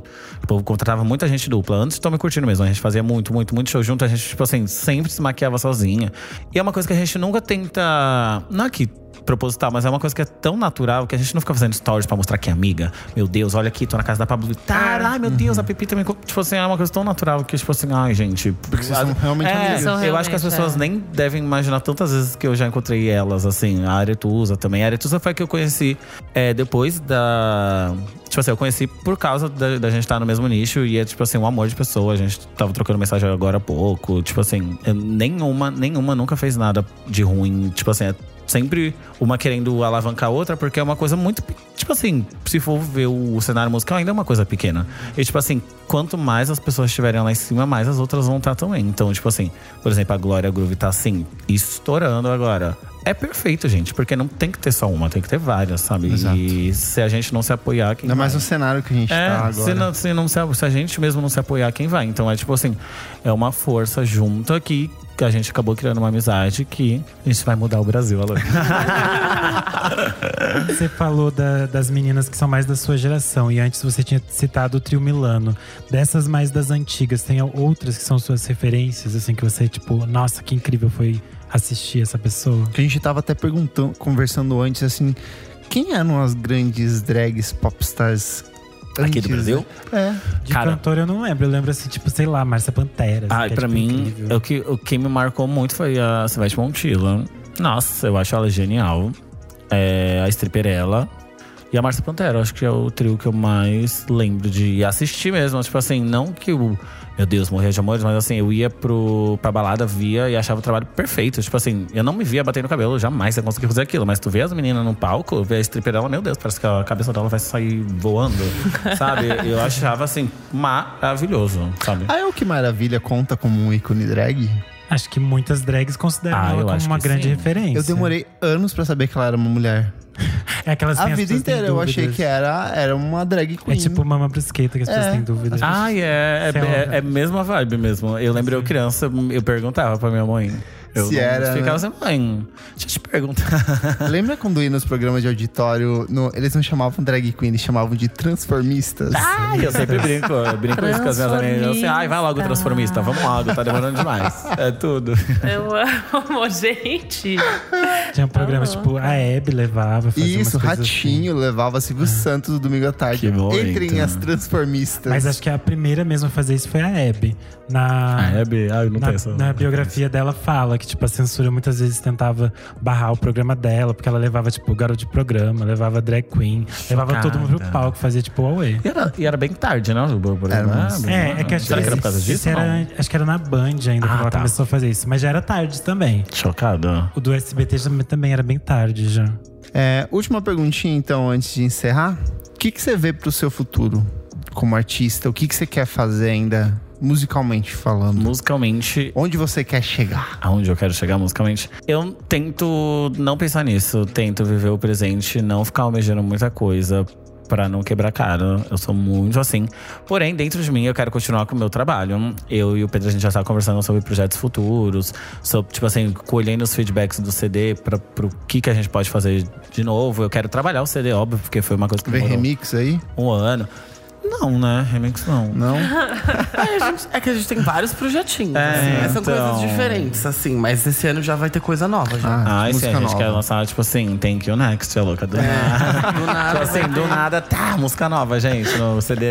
o povo contratava muita gente dupla. Antes de Me Curtindo mesmo, a gente fazia muito, muito, muito show junto, a gente, tipo assim, sempre se maquiava sozinha. E é uma coisa que a gente nunca tenta. Não é que proposital, mas é uma coisa que é tão natural que a gente não fica fazendo stories pra mostrar que é amiga. Meu Deus, olha aqui, tô na casa da Pablo Vittar. Ai, meu Deus, a Pepita me. co- Tipo assim, é uma coisa tão natural que, tipo assim, ai, gente. Porque vocês são realmente é, amigas. São Eu acho que as pessoas é. nem devem imaginar tantas vezes que eu já encontrei elas, assim. A Aretusa também. A Aretusa foi a que eu conheci é, depois da. Tipo assim, eu conheci por causa da, da gente estar no mesmo nicho e é, tipo assim, um amor de pessoa. A gente tava trocando mensagem agora há pouco. Tipo assim, eu- nenhuma, nenhuma nunca fez nada de ruim. Tipo assim, é sempre uma querendo alavancar a outra, porque é uma coisa muito. Tipo assim, se for ver o cenário musical, ainda é uma coisa pequena. E, tipo assim, quanto mais as pessoas estiverem lá em cima, mais as outras vão estar também. Então, tipo assim, por exemplo, a Glória Groove tá assim, estourando agora. É perfeito, gente, porque não tem que ter só uma, tem que ter várias, sabe? Exato. E se a gente não se apoiar, quem Ainda mais vai? no cenário que a gente É, tá agora. se, não, se, não se, se a gente mesmo não se apoiar, quem vai? Então é tipo assim, é uma força junta que, que a gente acabou criando uma amizade que a gente vai mudar o Brasil, Alô. Você falou da- das meninas que são mais da sua geração. E antes você tinha citado o trio Milano. Dessas mais das antigas, tem outras que são suas referências, assim, que você, tipo, nossa, que incrível foi assistir essa pessoa? Que a gente tava até perguntando, conversando antes, assim, quem eram as grandes drags popstars Aqui do antes, Brasil? né? De Cara- cantora eu não lembro. Eu lembro, assim, tipo, sei lá, Márcia Pantera. assim, Ah, que é, pra tipo, mim, o que, o que me marcou muito foi a Silvestre Montilla. Nossa, eu acho ela genial. É, a Stripperella e a Márcia Pantera. Acho que é o trio que eu mais lembro de assistir mesmo. Tipo assim, não que o. Meu Deus, morria de amores, mas assim, eu ia pro, pra balada, via e achava o trabalho perfeito. Tipo assim, eu não me via bater no cabelo, jamais eu conseguia fazer aquilo. Mas tu vê as meninas no palco, vê a stripperella, meu Deus, parece que a cabeça dela vai sair voando, sabe? Eu achava assim, maravilhoso, sabe? Ah, é o que maravilha conta como um ícone drag? Acho que muitas drags consideram Ah, ela como uma grande sim. referência. Eu demorei anos pra saber que ela era uma mulher. É aquelas A vida inteira eu achei que era, era uma drag É queen. tipo Mama Brusqueta, que as pessoas É. têm dúvidas. Ai, é, é, é, é a mesma vibe mesmo. Eu lembro eu criança, eu perguntava pra minha mãe. Eu Se não era, né? ficava assim, mãe, deixa eu te perguntar. Lembra quando ia nos programas de auditório, no- eles não chamavam drag queen, eles chamavam de transformistas? Ai, eu sempre brinco, eu brinco isso com as minhas amigas. Assim, ai, vai logo, transformista, vamos logo, tá demorando demais. É tudo. Eu amo, gente. Tinha programas tipo a Hebe levava. fazia Isso, Ratinho levava Silvio Santos no domingo à tarde. Que bom, Entrem então. as transformistas. Mas acho que a primeira mesmo a fazer isso foi a Hebe. Na, Ah, é, Bi? Ai, não na, tem essa. na biografia dela fala que, tipo, a censura muitas vezes tentava barrar o programa dela, porque ela levava, tipo, garoto de programa, levava drag queen, levava todo mundo pro Chocada. palco, fazia, tipo, away. E era, e era bem tarde, né? O programa. Era, mas- É, é que acho Será que era por causa isso disso? era- Não? acho que era na Band ainda Ah, quando ela tá. começou a fazer isso. Mas já era tarde também. Chocada. O do SBT também- também era bem tarde já. É, última perguntinha, então, antes de encerrar. O que, que você vê pro seu futuro como artista? O que, que você quer fazer ainda, musicalmente falando? Musicalmente, Onde você quer chegar? aonde eu quero chegar musicalmente. Eu tento não pensar nisso, tento viver o presente, não ficar almejando muita coisa pra não quebrar cara. Eu sou muito assim. Porém, dentro de mim, eu quero continuar com o meu trabalho. Eu e o Pedro, a gente já tá conversando sobre projetos futuros, sobre, tipo assim, colhendo os feedbacks do CD pra, pro que, que a gente pode fazer de novo. Eu quero trabalhar o CD, óbvio, porque foi uma coisa que Vem remix aí? um ano. Não, né? Remix não. Não? É, gente- é que a gente tem vários projetinhos. É, assim, mas são então. coisas diferentes, assim. Mas esse ano já vai ter coisa nova já. Ah, Ah, música a gente nova. quer lançar, tipo assim, Thank You Next, é louca. Do nada. Do nada. Tipo assim, do nada, tá, música nova, gente. No CD.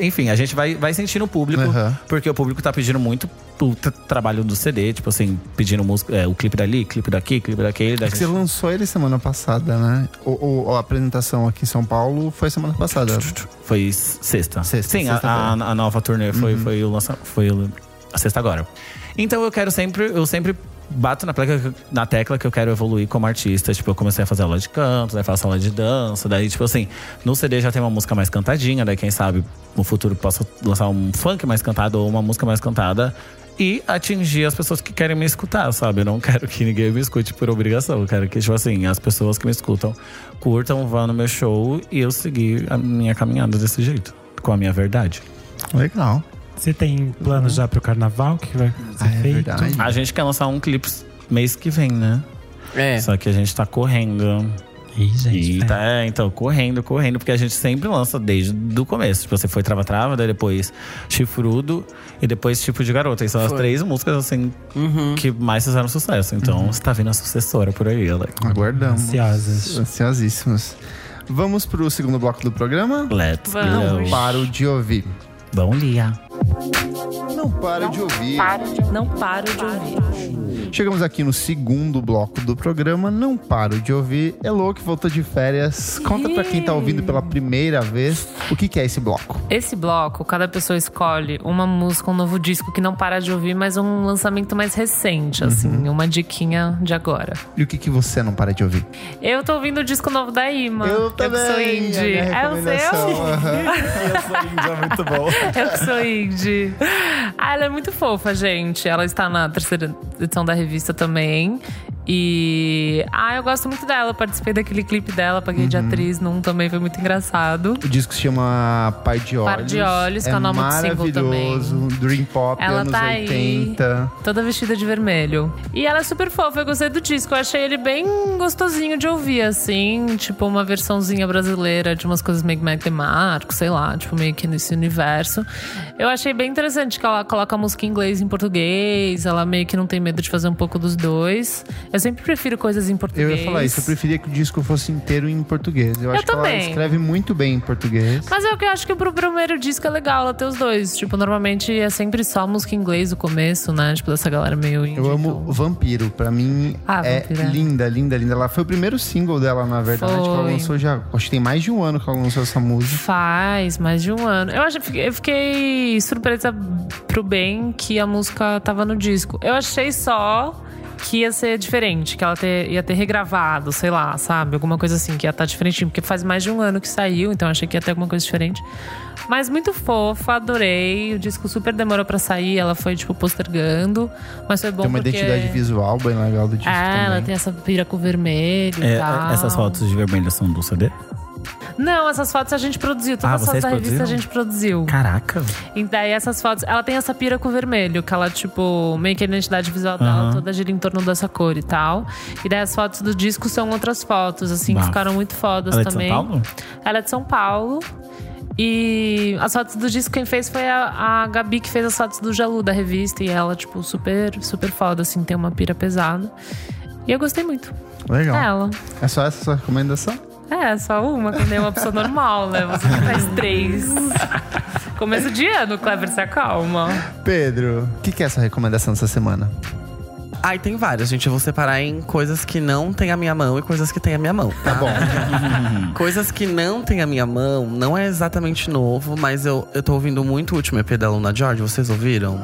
Enfim, a gente vai, vai sentindo o público, Aham. porque o público tá pedindo muito o tra- trabalho do CD, tipo assim, pedindo música, é, o clipe dali, clipe daqui, clipe daquele. Da É que você gente... lançou ele semana passada, né? O, o- a apresentação aqui em São Paulo foi semana passada. Foi sexta. Sexta, Sim, a, sexta-feira. a, a nova turnê foi, foi o lança, foi a sexta agora. Então eu quero sempre, eu sempre bato na, pleca- na tecla que eu quero evoluir como artista. Tipo, eu comecei a fazer aula de canto, daí faço aula de dança, daí, tipo assim, no CD já tem uma música mais cantadinha, daí quem sabe no futuro posso lançar um funk mais cantado ou uma música mais cantada. E atingir as pessoas que querem me escutar, sabe? Eu não quero que ninguém me escute por obrigação. Eu quero que, tipo assim, as pessoas que me escutam curtam, vão no meu show e eu seguir a minha caminhada desse jeito. Com a minha verdade. Legal. Você tem planos já pro carnaval que vai ser Ah, é feito? verdade. A gente quer lançar um clipe mês que vem, né? É. Só que a gente tá correndo. Ih, gente. E tá, é, então, correndo, correndo, porque a gente sempre lança desde o começo. Tipo, você foi Trava-Trava, daí depois Chifrudo e depois Tipo de Garota. E são as Foi. três músicas, assim, que mais fizeram sucesso. Então, você tá vendo a sucessora por aí, ela. Aguardamos. Ansiosas. Ansiosíssimos. Vamos pro segundo bloco do programa? Let's Vamos. Não go. paro de ouvir. Bom dia. Não paro de ouvir. Não paro de ouvir. Chegamos aqui no segundo bloco do programa. Não paro de ouvir. Elô, que voltou de férias. Conta pra quem tá ouvindo pela primeira vez o que, que é esse bloco. Esse bloco, cada pessoa escolhe uma música, um novo disco que não para de ouvir, mas um lançamento mais recente, assim, Uhum. uma diquinha de agora. E o que, que você não para de ouvir? Eu tô ouvindo o disco novo da Ima. Eu sou também, indie. a minha É o seu? aham. Eu sou índia, é muito bom. Eu que sou indie. Ah, ela é muito fofa, gente. Ela está na terceira edição da revista também. E. Ah, eu gosto muito dela. Participei daquele clipe dela, paguei Uhum. de atriz num também, foi muito engraçado. O disco se chama Par de Olhos. Par de Olhos, que é é o nome do single maravilhoso. Dream Pop, Ela anos tá aí. 80. Toda vestida de vermelho. E ela é super fofa, eu gostei do disco. Eu achei ele bem gostosinho de ouvir, assim. Tipo, uma versãozinha brasileira de umas coisas meio Mac DeMarco, sei lá, tipo, meio que nesse universo. Eu achei bem interessante que ela coloca a música em inglês e em português. Ela meio que não tem medo de fazer um pouco dos dois. Eu sempre prefiro coisas em Eu português. ia falar isso, eu preferia que o disco fosse inteiro em português. Eu acho que ela também. escreve muito bem em português. Mas eu que acho que pro primeiro disco é legal ela ter os dois. Tipo, normalmente é sempre só música em inglês no começo, né? Tipo, dessa galera meio indie. Eu amo então. Vampiro, pra mim Ah, é Vampiro, é. linda, linda, linda. Ela foi o primeiro single dela, na verdade, que ela Foi. lançou já. Acho que tem mais de um ano que ela lançou essa música. Faz mais de um ano. Eu acho eu fiquei surpresa pro bem que a música tava no disco. Eu achei só que ia ser diferente, que ela ter- ia ter regravado, sei lá, sabe? Alguma coisa assim, que ia estar diferentinho, porque faz mais de um ano que saiu, então achei que ia ter alguma coisa diferente. Mas muito fofa, adorei. O disco super demorou pra sair, ela foi, tipo, postergando. Mas foi bom tem uma porque... identidade visual bem legal do disco É, também. ela tem essa pira com vermelho e É, tal. essas fotos de vermelho são do CD? Não, essas fotos a gente produziu. Todas Ah, as fotos da revista a gente produziu. Caraca. E daí essas fotos, ela tem essa pira com vermelho, que ela, tipo, meio que a identidade visual dela Aham. toda gira em torno dessa cor e tal. E daí as fotos do disco são outras fotos, assim, que ficaram muito fodas Ela é de também. São Paulo? Ela é de São Paulo. E as fotos do disco quem fez foi a, a Gabi que fez as fotos do Jalu da revista. E ela, tipo, super, super foda, assim, tem uma pira pesada. E eu gostei muito. Legal. Ela. É só essa sua recomendação? É, só uma, que nem uma pessoa normal, né? Você faz três. Começo de ano, Clever, se acalma. Pedro, o que, que é essa recomendação dessa semana? Ai, tem várias, gente. Eu vou separar em coisas que não tem a minha mão e coisas que tem a minha mão. Tá bom. coisas que não tem a minha mão, não é exatamente novo, mas eu, eu tô ouvindo muito o último EP da Luna George. Vocês ouviram?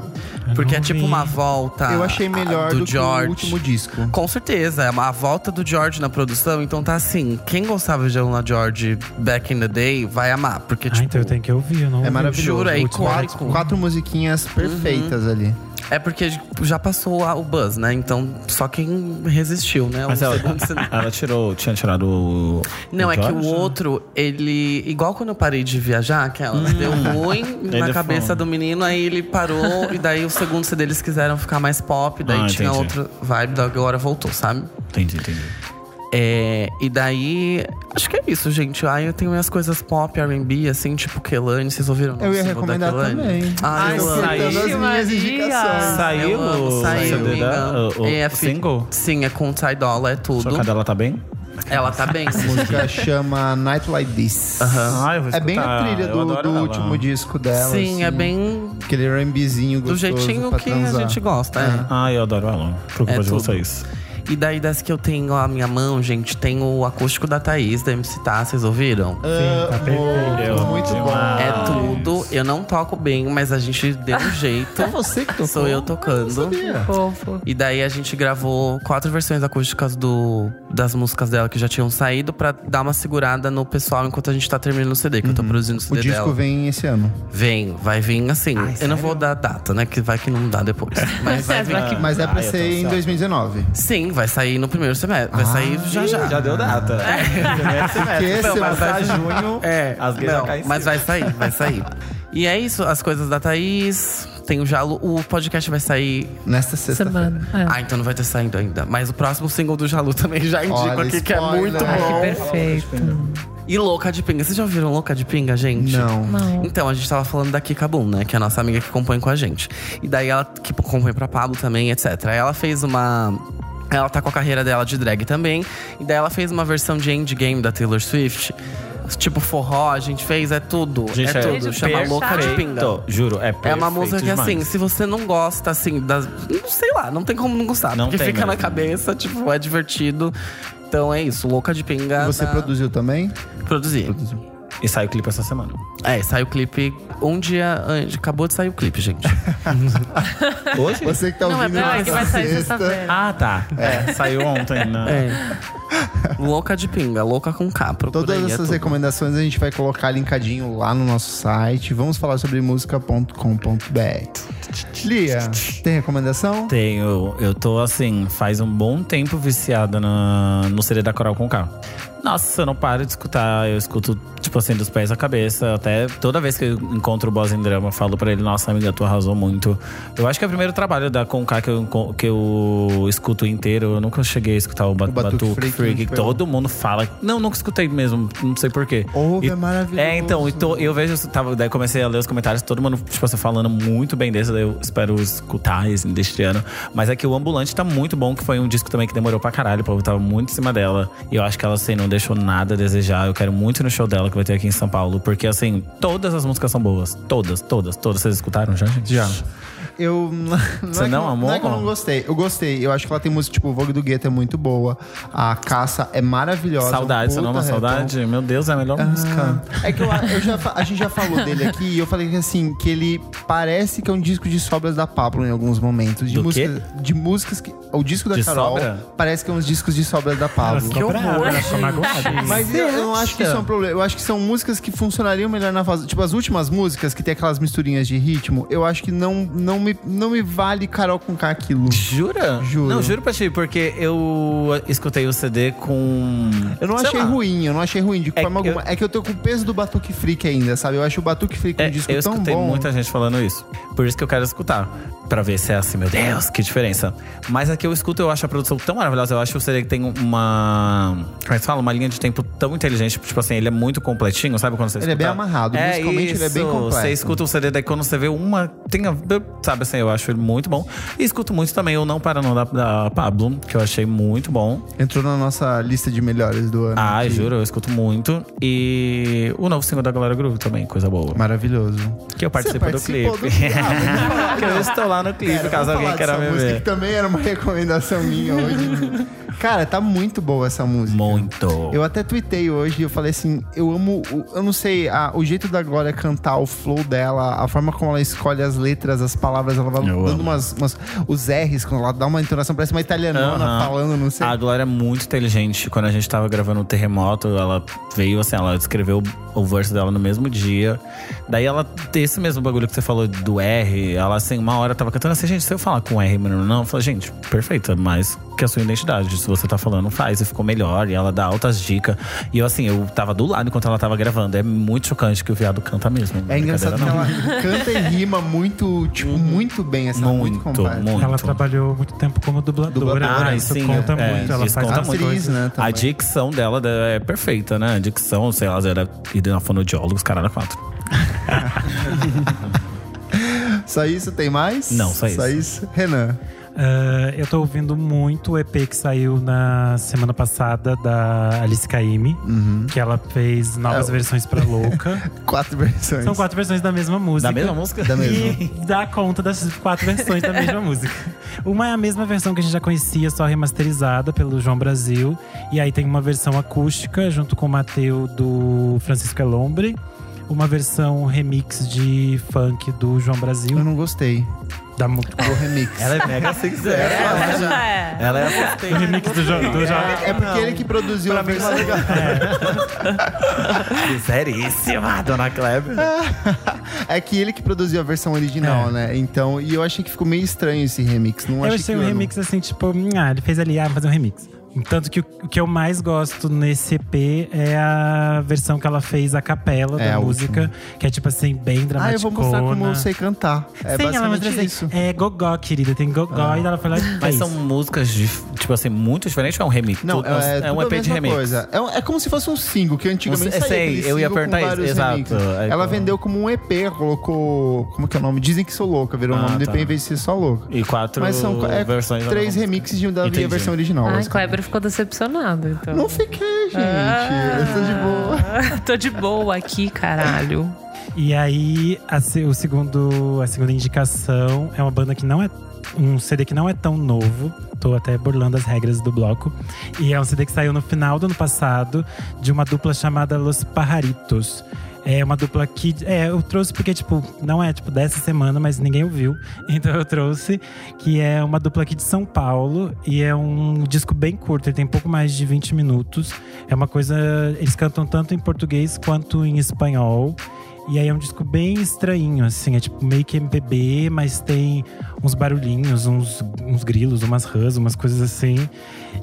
Porque é tipo uma volta. Eu achei a- melhor do, do, que George. o último disco. Com certeza, é uma volta do George na produção. Então tá assim, quem gostava de Luna George back in the day vai amar. Porque, Ah, tipo, então eu tenho que ouvir, eu não É ouvi. maravilhoso. Juro, é quatro, icônico. quatro musiquinhas perfeitas ali. É porque já passou o buzz, né? Então só quem resistiu, né? Mas ela, ela tirou, tinha tirado o. Não, o é que o outro, ele. Igual quando eu parei de viajar, que ela deu ruim na Ele cabeça foi. do menino, aí ele parou, e daí o segundo CD eles quiseram ficar mais pop, daí Ah, tinha entendi. outra vibe, daí agora voltou, sabe? Entendi, entendi. É, e daí. Acho que é isso, gente. Aí eu tenho minhas coisas pop, RB, assim, tipo Kelane. Vocês ouviram? Eu ia da recomendar Kehlani? também. Ai, Ai, eu Ixi, minhas indicações. Saiu Eu amo, saiu, da- o- o É, fi- single? Sim, é com Ty Dolla, é tudo. Sua cadela tá bem? Ela tá bem. A música chama Night Like This. Ah, eu vou É bem a trilha do, do último disco dela. Sim, é assim. bem Aquele R&Bzinho do gostoso jeitinho pra que transar. a gente gosta, é. Ah, eu adoro ela. Por culpa É de tudo. vocês. E daí, das que eu tenho a minha mão, gente, tem o acústico da Thaís, da MC Tá, vocês ouviram? Sim, tá perfeito. Eu muito bom. É tudo. Eu não toco bem, mas a gente deu um jeito. É você que tocou? Sou eu tocando. Sabia. Fofo. E daí a gente gravou quatro versões acústicas do, das músicas dela que já tinham saído pra dar uma segurada no pessoal enquanto a gente tá terminando o CD, que eu tô produzindo o O CD disco dela. vem esse ano. Vem, vai vir assim. Ai, eu não vou dar data, né? Que vai que não dá depois. Mas vai vir. Vai que- Mas é pra Ah, ser em ansioso. 2019. Sim, vai sair no primeiro semestre. Vai sair já já. Já deu data. Primeiro semestre. Que Não, mas vai junho, É, as gays já não, em mas vai sair, vai sair. e é isso, as coisas da Thaís. Tem o Jalo. O podcast vai sair. Nesta sexta-feira. Semana. É. Ah, então não vai ter saído ainda. Mas o próximo single do Jalu também já indico Olha, aqui, que é spoiler. muito Ai, Que bom. perfeito. E Louca de Pinga. Vocês já ouviram Louca de Pinga, gente? Não. Não. Então, a gente tava falando da Kika Boom, né? Que é a nossa amiga que compõe com a gente. E daí ela que compõe pra Pablo também, etc. Aí ela fez uma. Ela tá com a carreira dela de drag também. E daí ela fez uma versão de Endgame da Taylor Swift. tipo forró, a gente fez, é tudo. Gente, é é tudo. Chama perfeito. Louca de Pinga. Juro, é É uma música que, perfeito assim, demais. se você não gosta, assim, das. Não sei lá, não tem como não gostar. Não porque tem fica na mesmo. cabeça, tipo, é divertido. Então é isso, Louca de Pinga. Você da- produziu também? Produzi. E sai o clipe essa semana. É, saiu o clipe um dia antes. Acabou de sair o clipe, gente. Hoje? Você que tá é ouvindo Não, é nessa que vai sair sexta. sexta-feira. Ah, tá. É, saiu ontem, né? É. Louca de Pinga, louca com K. Todas aí, é essas tudo. recomendações a gente vai colocar linkadinho lá no nosso site. Vamos falar sobre música.com.br. Lia, tem recomendação? Tenho. Eu tô assim, faz um bom tempo viciada na, no CD da Coral com K. Nossa, eu não paro de escutar. Eu escuto, tipo assim, dos pés à cabeça. Até toda vez que eu encontro o Boss em Drama, eu falo pra ele, nossa, amiga, tu arrasou muito. Eu acho que é o primeiro trabalho da Conká que eu, que eu escuto inteiro. Eu nunca cheguei a escutar o, ba Batuque Batuque, Freak, Freak. que foi? todo mundo fala. Não, nunca escutei mesmo. Não sei porquê. Ouve, E- é maravilhoso. É, então, e tô- eu vejo, tava, daí comecei a ler os comentários, todo mundo, tipo assim, falando muito bem desse, daí eu espero escutar esse deste ano. Mas é que o Ambulante tá muito bom, que foi um disco também que demorou pra caralho, o povo tava muito em cima dela. E eu acho que ela, assim, não deixou nada a desejar. Eu quero muito ir no show dela, que vai ter aqui em São Paulo, porque, assim, todas as músicas são boas. Todas, todas, todas. Vocês escutaram já, gente? Já. Eu. Não Você é que não eu- amou? Não é que eu não gostei. Eu gostei. Eu acho que ela tem música, tipo, o Vogue do Gueto é muito boa. A Caça é maravilhosa. Saudade, você não ama puta retão. saudade? Meu Deus, é a melhor música. É que eu, eu já, a gente já falou dele aqui e eu falei que assim, que ele parece que é um disco de sobras da Pablo em alguns momentos. De Do música, De músicas que. O disco da De Carol sobra? parece que é uns discos de sobras da Pablo. ficou magoada. Mas eu, eu não acho que isso é um problema. Eu acho que são músicas que funcionariam melhor na fase. Tipo, as últimas músicas que tem aquelas misturinhas de ritmo, eu acho que não, não, me, não me vale Carol com K aquilo. Jura? Juro. Não, juro pra ti, porque eu escutei o CD com. Eu não sei achei lá. ruim, eu não achei ruim de É forma que eu- alguma. É que eu tô com o peso do Batuque Freak ainda, sabe? Eu acho o Batuque Freak um É, disco eu tão escutei bom. muita gente falando isso. Por isso que eu quero escutar. Pra ver se é assim, meu Deus, que diferença. Mas a que eu escuto, eu acho a produção tão maravilhosa. Eu acho o CD que tem uma. Como é que fala? Uma linha de tempo tão inteligente. Tipo assim, ele é muito completinho, sabe quando você Ele é bem escuta? amarrado, musicalmente ele é bem isso. completo. Você escuta o CD, daí quando você vê uma. Tem a, sabe assim, eu acho ele muito bom. E escuto muito também o Não Para Não da, da Pablo, que eu achei muito bom. Entrou na nossa lista de melhores do ano. Ah, aqui. juro, eu escuto muito. E o novo single da Glória Groove também, coisa boa. Maravilhoso. Que eu participo do clipe. do- Ah, que eu estou lá no clipe, Pera, caso alguém queira me música, ver. que também era uma recomendação minha hoje. Cara, tá muito boa essa música. Muito. Eu até tuitei hoje e eu falei assim, eu amo, eu não sei, a- o jeito da Glória cantar, o flow dela, a forma como ela escolhe as letras, as palavras, ela vai Eu dando umas, umas- os R's, quando ela dá uma entonação, parece uma italianona Aham. falando, não sei. A Glória é muito inteligente. Quando a gente tava gravando o Terremoto, ela veio assim, ela escreveu o verso dela no mesmo dia. Daí ela, esse mesmo bagulho que você falou do R, ela assim, uma hora tava cantando assim, gente, se eu falar com R, mano, não, eu falei, gente, perfeita, mas que a sua identidade, se você tá falando, faz e ficou melhor. E ela dá altas dicas. E eu assim, eu tava do lado enquanto ela tava gravando. É muito chocante que o viado canta mesmo. É engraçado que Brincadeira, ela canta e rima muito, tipo, muito bem, essa Muito, muito completa. muito. Ela trabalhou muito tempo como dubladora. Dubladora, né? Ah, isso sim, conta é, muito. Ela isso faz conta as muito. Atriz, coisas. né, A dicção dela é perfeita, né? A dicção, sei lá, era ir na fonoaudiólogo, os caras quatro. Só isso, tem mais? Não, só isso. Só isso. Renan, Ah, eu tô ouvindo muito o EP que saiu na semana passada da Alice Caymmi, que ela fez novas É, versões pra Louca. quatro versões. São quatro versões da mesma música. Da mesma música? Da mesma. E dá conta das quatro versões da mesma música. Uma é a mesma versão que a gente já conhecia, só remasterizada pelo João Brasil. E aí tem uma versão acústica, junto com o Mateu do Francisco Elombre. Uma versão remix de funk do João Brasil. Eu não gostei Da, mu- do remix. Ela é mega sincera. É. Ela é do remix do João. Do João. É porque ele que produziu a versão. sinceríssima, dona Kleber. É que ele que produziu a versão original, né? Então, e eu achei que ficou meio estranho esse remix. Não Eu achei achei que um eu- remix assim, tipo, ah, ele fez ali, ah, vou fazer um remix. Tanto que o, que eu mais gosto nesse EP é a versão que ela fez a capela É, da a música, que é tipo assim, bem Ah, eu dramática. vou mostrar como eu sei cantar. É Sim, ela basicamente mostra assim, isso. é gogó, querida, tem gogó, e ela foi lá e Mas são músicas, de, tipo assim, muito diferentes ou é um remix? Não, Tudo- é, é um EP de remix. Coisa. É, é como se fosse um single, que antigamente Um- saía sei, eu ia com isso, exato. Aí, Ela então- vendeu como um EP, colocou… Como que é o nome? Dizem que sou louca, virou o Ah, nome do tá. EP em vez de ser só louca. E quatro Mas são é, versões. três remixes de- da Entendi. versão original. Basicamente. Kleber ele ficou decepcionado. Então. Não fiquei, gente. Eu tô de boa. Ah, tô de boa aqui, caralho. E aí, a, se- o segundo, a segunda indicação é uma banda que não é. Um CD que não é tão novo. Tô até burlando as regras do bloco. E é um CD que saiu no final do ano passado, de uma dupla chamada Los Pajaritos. É uma dupla que. É, eu trouxe porque, tipo, não é tipo dessa semana, mas ninguém ouviu. Então eu trouxe, que é uma dupla aqui de São Paulo. E é um disco bem curto, ele tem pouco mais de 20 minutos. É uma coisa. Eles cantam tanto em português quanto em espanhol. E aí é um disco bem estranho, assim, é tipo meio que MPB, mas tem uns barulhinhos, uns, uns grilos, umas rãs, umas coisas assim.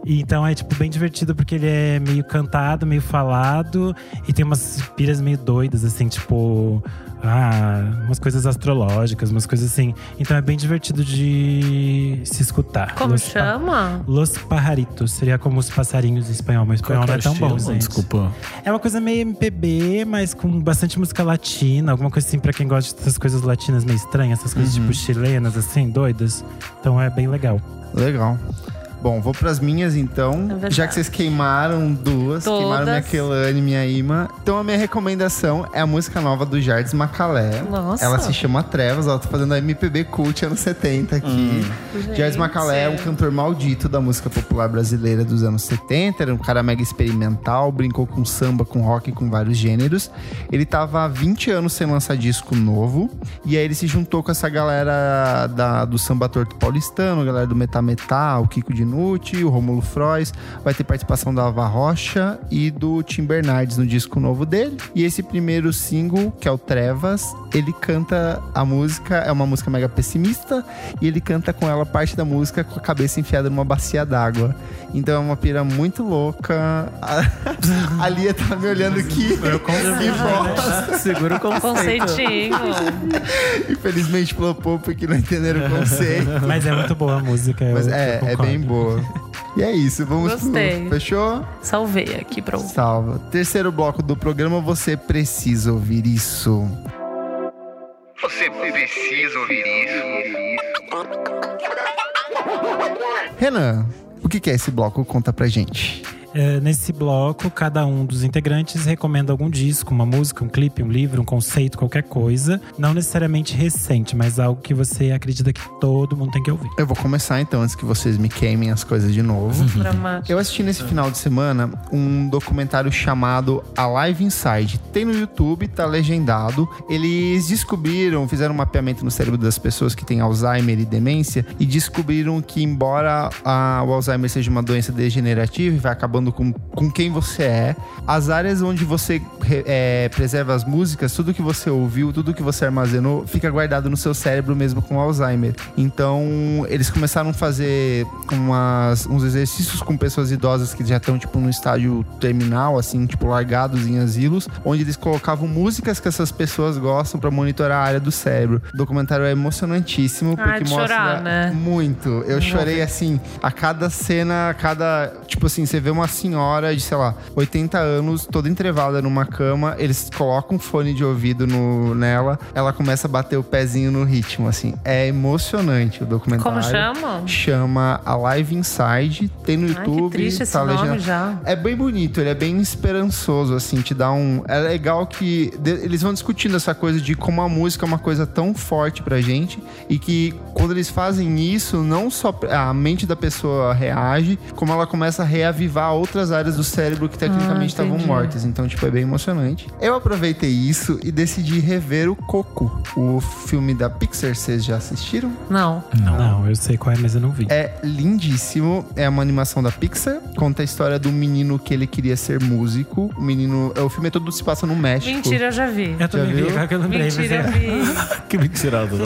E então é tipo bem divertido porque ele é meio cantado, meio falado e tem umas piras meio doidas, assim, tipo. Ah, umas coisas astrológicas, umas coisas assim. Então é bem divertido de se escutar. Como Los Pa- chama? Los Pajaritos. Seria como os passarinhos em espanhol, mas o espanhol não é tão bom, gente. Desculpa. É uma coisa meio MPB, mas com bastante música latina, alguma coisa assim pra quem gosta dessas coisas latinas meio estranhas, essas coisas tipo chilenas, assim, doidas. Então é bem legal. Legal. Bom, vou pras minhas então. É. Já que vocês queimaram duas, Todas. queimaram minha Kelane e minha Ima. Então a minha recomendação é a música nova do Jardim Macalé. Nossa. Ela se chama Trevas, ela tá fazendo a MPB Cult anos 70 aqui. Jardim Macalé é um cantor maldito da música popular brasileira dos anos 70. Era um cara mega experimental, brincou com samba, com rock, com vários gêneros. Ele tava há 20 anos sem lançar disco novo. E aí ele se juntou com essa galera da, do samba torto paulistano, galera do Metá Metá, o Kiko O Rômulo Frois. Vai ter participação da Ava Rocha e do Tim Bernardes no disco novo dele. E esse primeiro single, que é o Trevas, ele canta a música, é uma música mega pessimista, e ele canta com ela parte da música com a cabeça enfiada numa bacia d'água. Então é uma pira muito louca. A, a Lia tá me olhando aqui. Que bosta. Segura o conceito. Conceitinho. Infelizmente flopou porque não entenderam o conceito. Mas é muito boa a música. eu- Mas eu é, é bem boa. E é isso, vamos Gostei. pro. Fechou? Salvei aqui pra ouvir. Salva. Terceiro bloco do programa, você precisa ouvir isso. Você precisa ouvir isso. Renan, o que que é esse bloco? Conta pra gente. É, nesse bloco, cada um dos integrantes recomenda algum disco, uma música, um clipe, um livro, um conceito, qualquer coisa. Não necessariamente recente, mas algo que você acredita que todo mundo tem que ouvir. Eu vou começar então, antes que vocês me queimem as coisas de novo. Dramático. Eu assisti nesse final de semana um documentário chamado Alive Inside. Tem no YouTube, tá legendado. Eles descobriram, fizeram um mapeamento no cérebro das pessoas que têm Alzheimer e demência e descobriram que, embora a- o Alzheimer seja uma doença degenerativa e vai acabando com, com quem você é, as áreas onde você é, preserva as músicas, tudo que você ouviu, tudo que você armazenou, fica guardado no seu cérebro mesmo com Alzheimer. Então, eles começaram a fazer umas, uns exercícios com pessoas idosas que já estão, tipo, no estágio terminal, assim, tipo, largados em asilos, onde eles colocavam músicas que essas pessoas gostam pra monitorar a área do cérebro. O documentário é emocionantíssimo, porque de mostra chorar, né? muito. Eu chorei, assim, a cada cena, a cada. Tipo assim, você vê uma senhora de, sei lá, 80 anos, toda entrevada numa cama, eles colocam um fone de ouvido no, nela, ela começa a bater o pezinho no ritmo, assim. É emocionante o documentário. Como chama? Chama Alive Inside, tem no Ai, YouTube. que triste esse tá nome já. É bem bonito, ele é bem esperançoso, assim, te dá um. É legal que eles vão discutindo essa coisa de como a música é uma coisa tão forte pra gente e que quando eles fazem isso, não só a mente da pessoa reage, como ela começa a reavivar outras áreas do cérebro que tecnicamente Ah, estavam mortas. Então, tipo, é bem emocionante. Eu aproveitei isso e decidi rever o Coco, o filme da Pixar. Vocês já assistiram? Não. Não. eu sei qual é, mas eu não vi. É lindíssimo. É uma animação da Pixar. Conta a história do menino que ele queria ser músico. O menino. é, O filme todo se passa no México. Mentira, eu já vi. Eu também vi, agora que eu lembrei. mas Mentira, eu é- vi. Que mentiroso.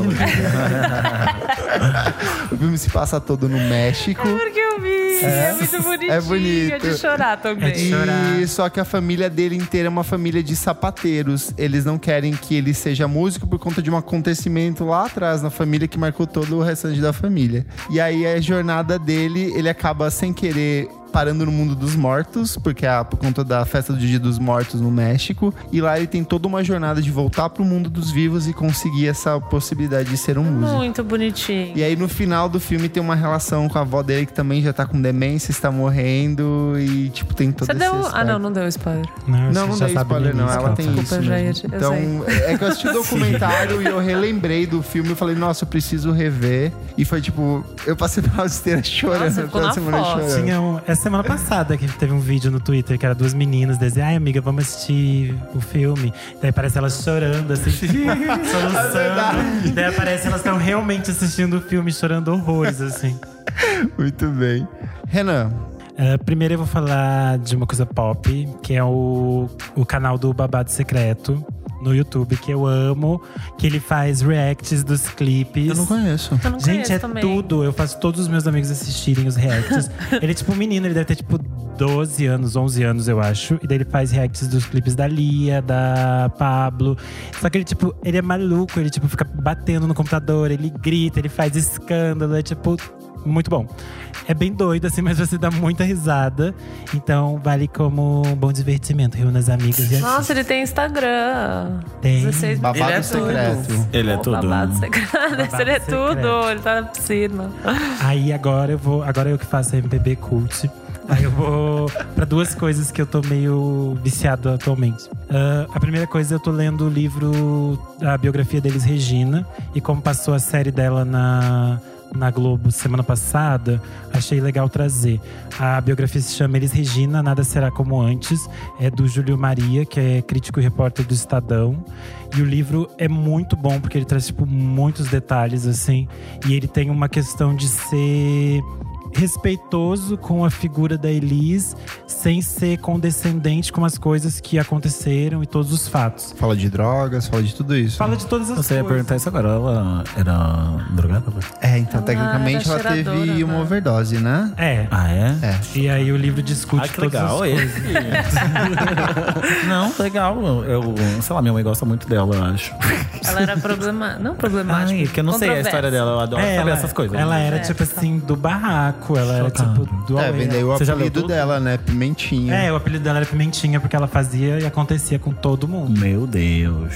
O filme se passa todo no México. Porque eu vi. É, muito bonitinho. é bonito. É de chorar também. É de chorar. E só que a família dele inteira é uma família de sapateiros. Eles não querem que ele seja músico por conta de um acontecimento lá atrás na família que marcou todo o restante da família. E aí a jornada dele, ele acaba sem querer parando no mundo dos mortos, porque é por conta da festa do Dia dos Mortos no México. E lá ele tem toda uma jornada de voltar pro mundo dos vivos e conseguir essa possibilidade de ser um músico. Muito bonitinho. E aí no final do filme tem uma relação com a avó dele que também já tá com demência, está morrendo e tipo tem todo Você esse deu. Ah, não, não deu spoiler. Não, Não, não sabe spoiler, não. Ela tem isso. Desculpa, mesmo. Jair, eu Então, é que eu assisti o documentário e eu relembrei do filme e falei, nossa, eu preciso rever. E foi tipo, eu passei pela esteira chorando, Nossa, ficou pela na semana foto. chorando. Tinha um, essa semana passada que teve um vídeo no Twitter que era duas meninas dizendo, ai amiga, vamos assistir o filme. Daí aparece elas chorando, assim, soluçando. Daí aparece elas estão realmente assistindo o filme, chorando horrores, assim. Muito bem. Renan, Uh, primeiro eu vou falar de uma coisa pop, que é o, o canal do Babado Secreto no YouTube, que eu amo, que ele faz reacts dos clipes. eu não conheço. Eu não Gente, conheço é também. tudo. Eu faço todos os meus amigos assistirem os reacts. ele é tipo um menino, ele deve ter tipo 12 anos, 11 anos, eu acho. E daí ele faz reacts dos clipes da Lia, da Pablo. Só que ele, tipo, ele é maluco, ele, tipo, fica batendo no computador, ele grita, ele faz escândalo, é tipo. Muito bom. É bem doido, assim, mas você dá muita risada. Então, vale como um bom divertimento. Reúna as amigas e. Nossa, ele tem Instagram. Tem. 16 mil. Babado Ele é secreto. Ele é Pô, tudo. Babado secreto. ele é secreto. tudo. Ele tá na piscina. Aí agora eu vou. Agora eu que faço MPB Cult. Aí eu vou pra duas coisas que eu tô meio viciado atualmente. Ah, a primeira coisa, eu tô lendo o livro, a biografia deles, Regina. E como passou a série dela na, na Globo semana passada, achei legal trazer. A biografia se chama Elis Regina, Nada Será Como Antes. É do Júlio Maria, que é crítico e repórter do Estadão. E o livro é muito bom, porque ele traz, tipo, muitos detalhes, assim. E ele tem uma questão de ser respeitoso com a figura da Elis, sem ser condescendente com as coisas que aconteceram e todos os fatos. Fala de drogas, fala de tudo isso. Fala de todas as Você ia coisas. perguntar isso agora. Ela era drogada? É, então Ela tecnicamente ela teve cheiradora, uma né? overdose, né? É. Ah, é? É. E aí o livro discute Ah, que todas legal as esse. coisas. Não, legal. Eu, sei lá, minha mãe gosta muito dela, eu acho. Ela era problemática. Não problemática. Ai, que eu não sei a história dela. Eu adoro É, saber ela, essas coisas. ela era É, tipo assim do barraco, ela era tipo do É, vem daí o Você já leu apelido tudo? dela, né? Pimentinha. É, o apelido dela era Pimentinha porque ela fazia e acontecia com todo mundo. Meu Deus.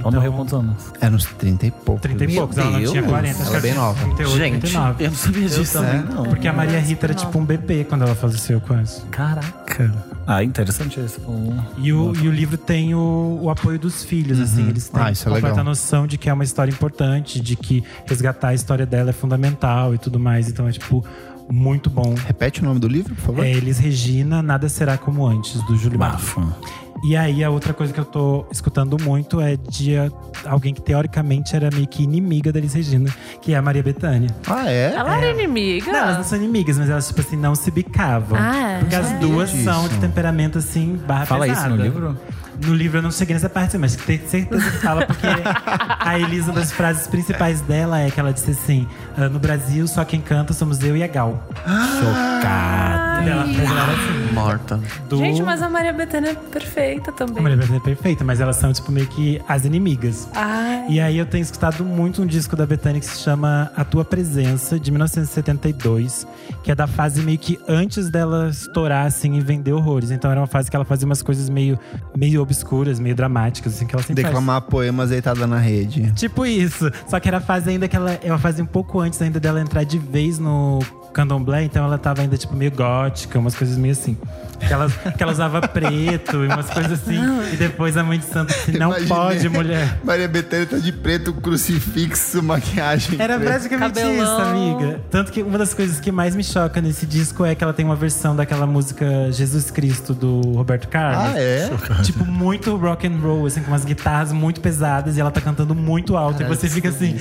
Ela morreu quantos anos? É nos 30 e pouco. 30 e Meu poucos, ela não tinha Deus. 40, acho Ela que é bem nova. 38, Gente, 39. Eu não sabia disso também, não. Porque a Maria Rita era tipo um bebê quando ela faleceu quase. Caraca. Ah, interessante isso. E o, e o livro tem o, o apoio dos filhos, assim. Eles têm Ah, isso é completa legal. noção de que é uma história importante, de que resgatar a história dela é fundamental e tudo mais. Então é, tipo, muito bom. Repete o nome do livro, por favor. É Elis Regina, Nada Será Como Antes, do Júlio. Bafo. E aí, a outra coisa que eu tô escutando muito é de alguém que teoricamente era meio que inimiga da Elis Regina, que é a Maria Bethânia. Ah, é? Ela era inimiga? Não, elas não são inimigas, mas elas, tipo assim, não se bicavam. Ah, é? Porque as duas disso. são de temperamento, assim, barra Fala isso pesada. no livro? No livro eu não cheguei nessa parte, mas tenho certeza que fala, porque a Elisa, uma das frases principais dela é que ela disse assim: "Ah, no Brasil, só quem canta somos eu e a Gal. Chocada. Ela, ela assim, Morta. do... Gente, mas a Maria Bethânia é perfeita também. A Maria Bethânia é perfeita, mas elas são, tipo, meio que as inimigas. Ai. E aí eu tenho escutado muito um disco da Bethânia que se chama A Tua Presença, de 1972, que é da fase meio que antes dela estourar, assim, e vender horrores. Então era uma fase que ela fazia umas coisas meio, meio obscuras, meio dramáticas, assim, que ela sempre faz. Declamar poemas deitada na rede. Tipo isso. Só que era a fase ainda que ela. É uma fase um pouco antes ainda dela entrar de vez no candomblé, então ela tava ainda, tipo, meio gótica, umas coisas meio assim. Que ela, que ela usava preto e umas coisas assim. E depois a mãe de santo disse: Não Imaginei. pode, mulher. Maria Bethânia tá de preto, crucifixo, maquiagem. Era preta. praticamente Cabelão. isso, amiga. Tanto que uma das coisas que mais me choca nesse disco é que ela tem uma versão daquela música Jesus Cristo do Roberto Carlos. Ah, é? Tipo, muito rock and roll, assim, com umas guitarras muito pesadas e ela tá cantando muito alto. e você fica assim.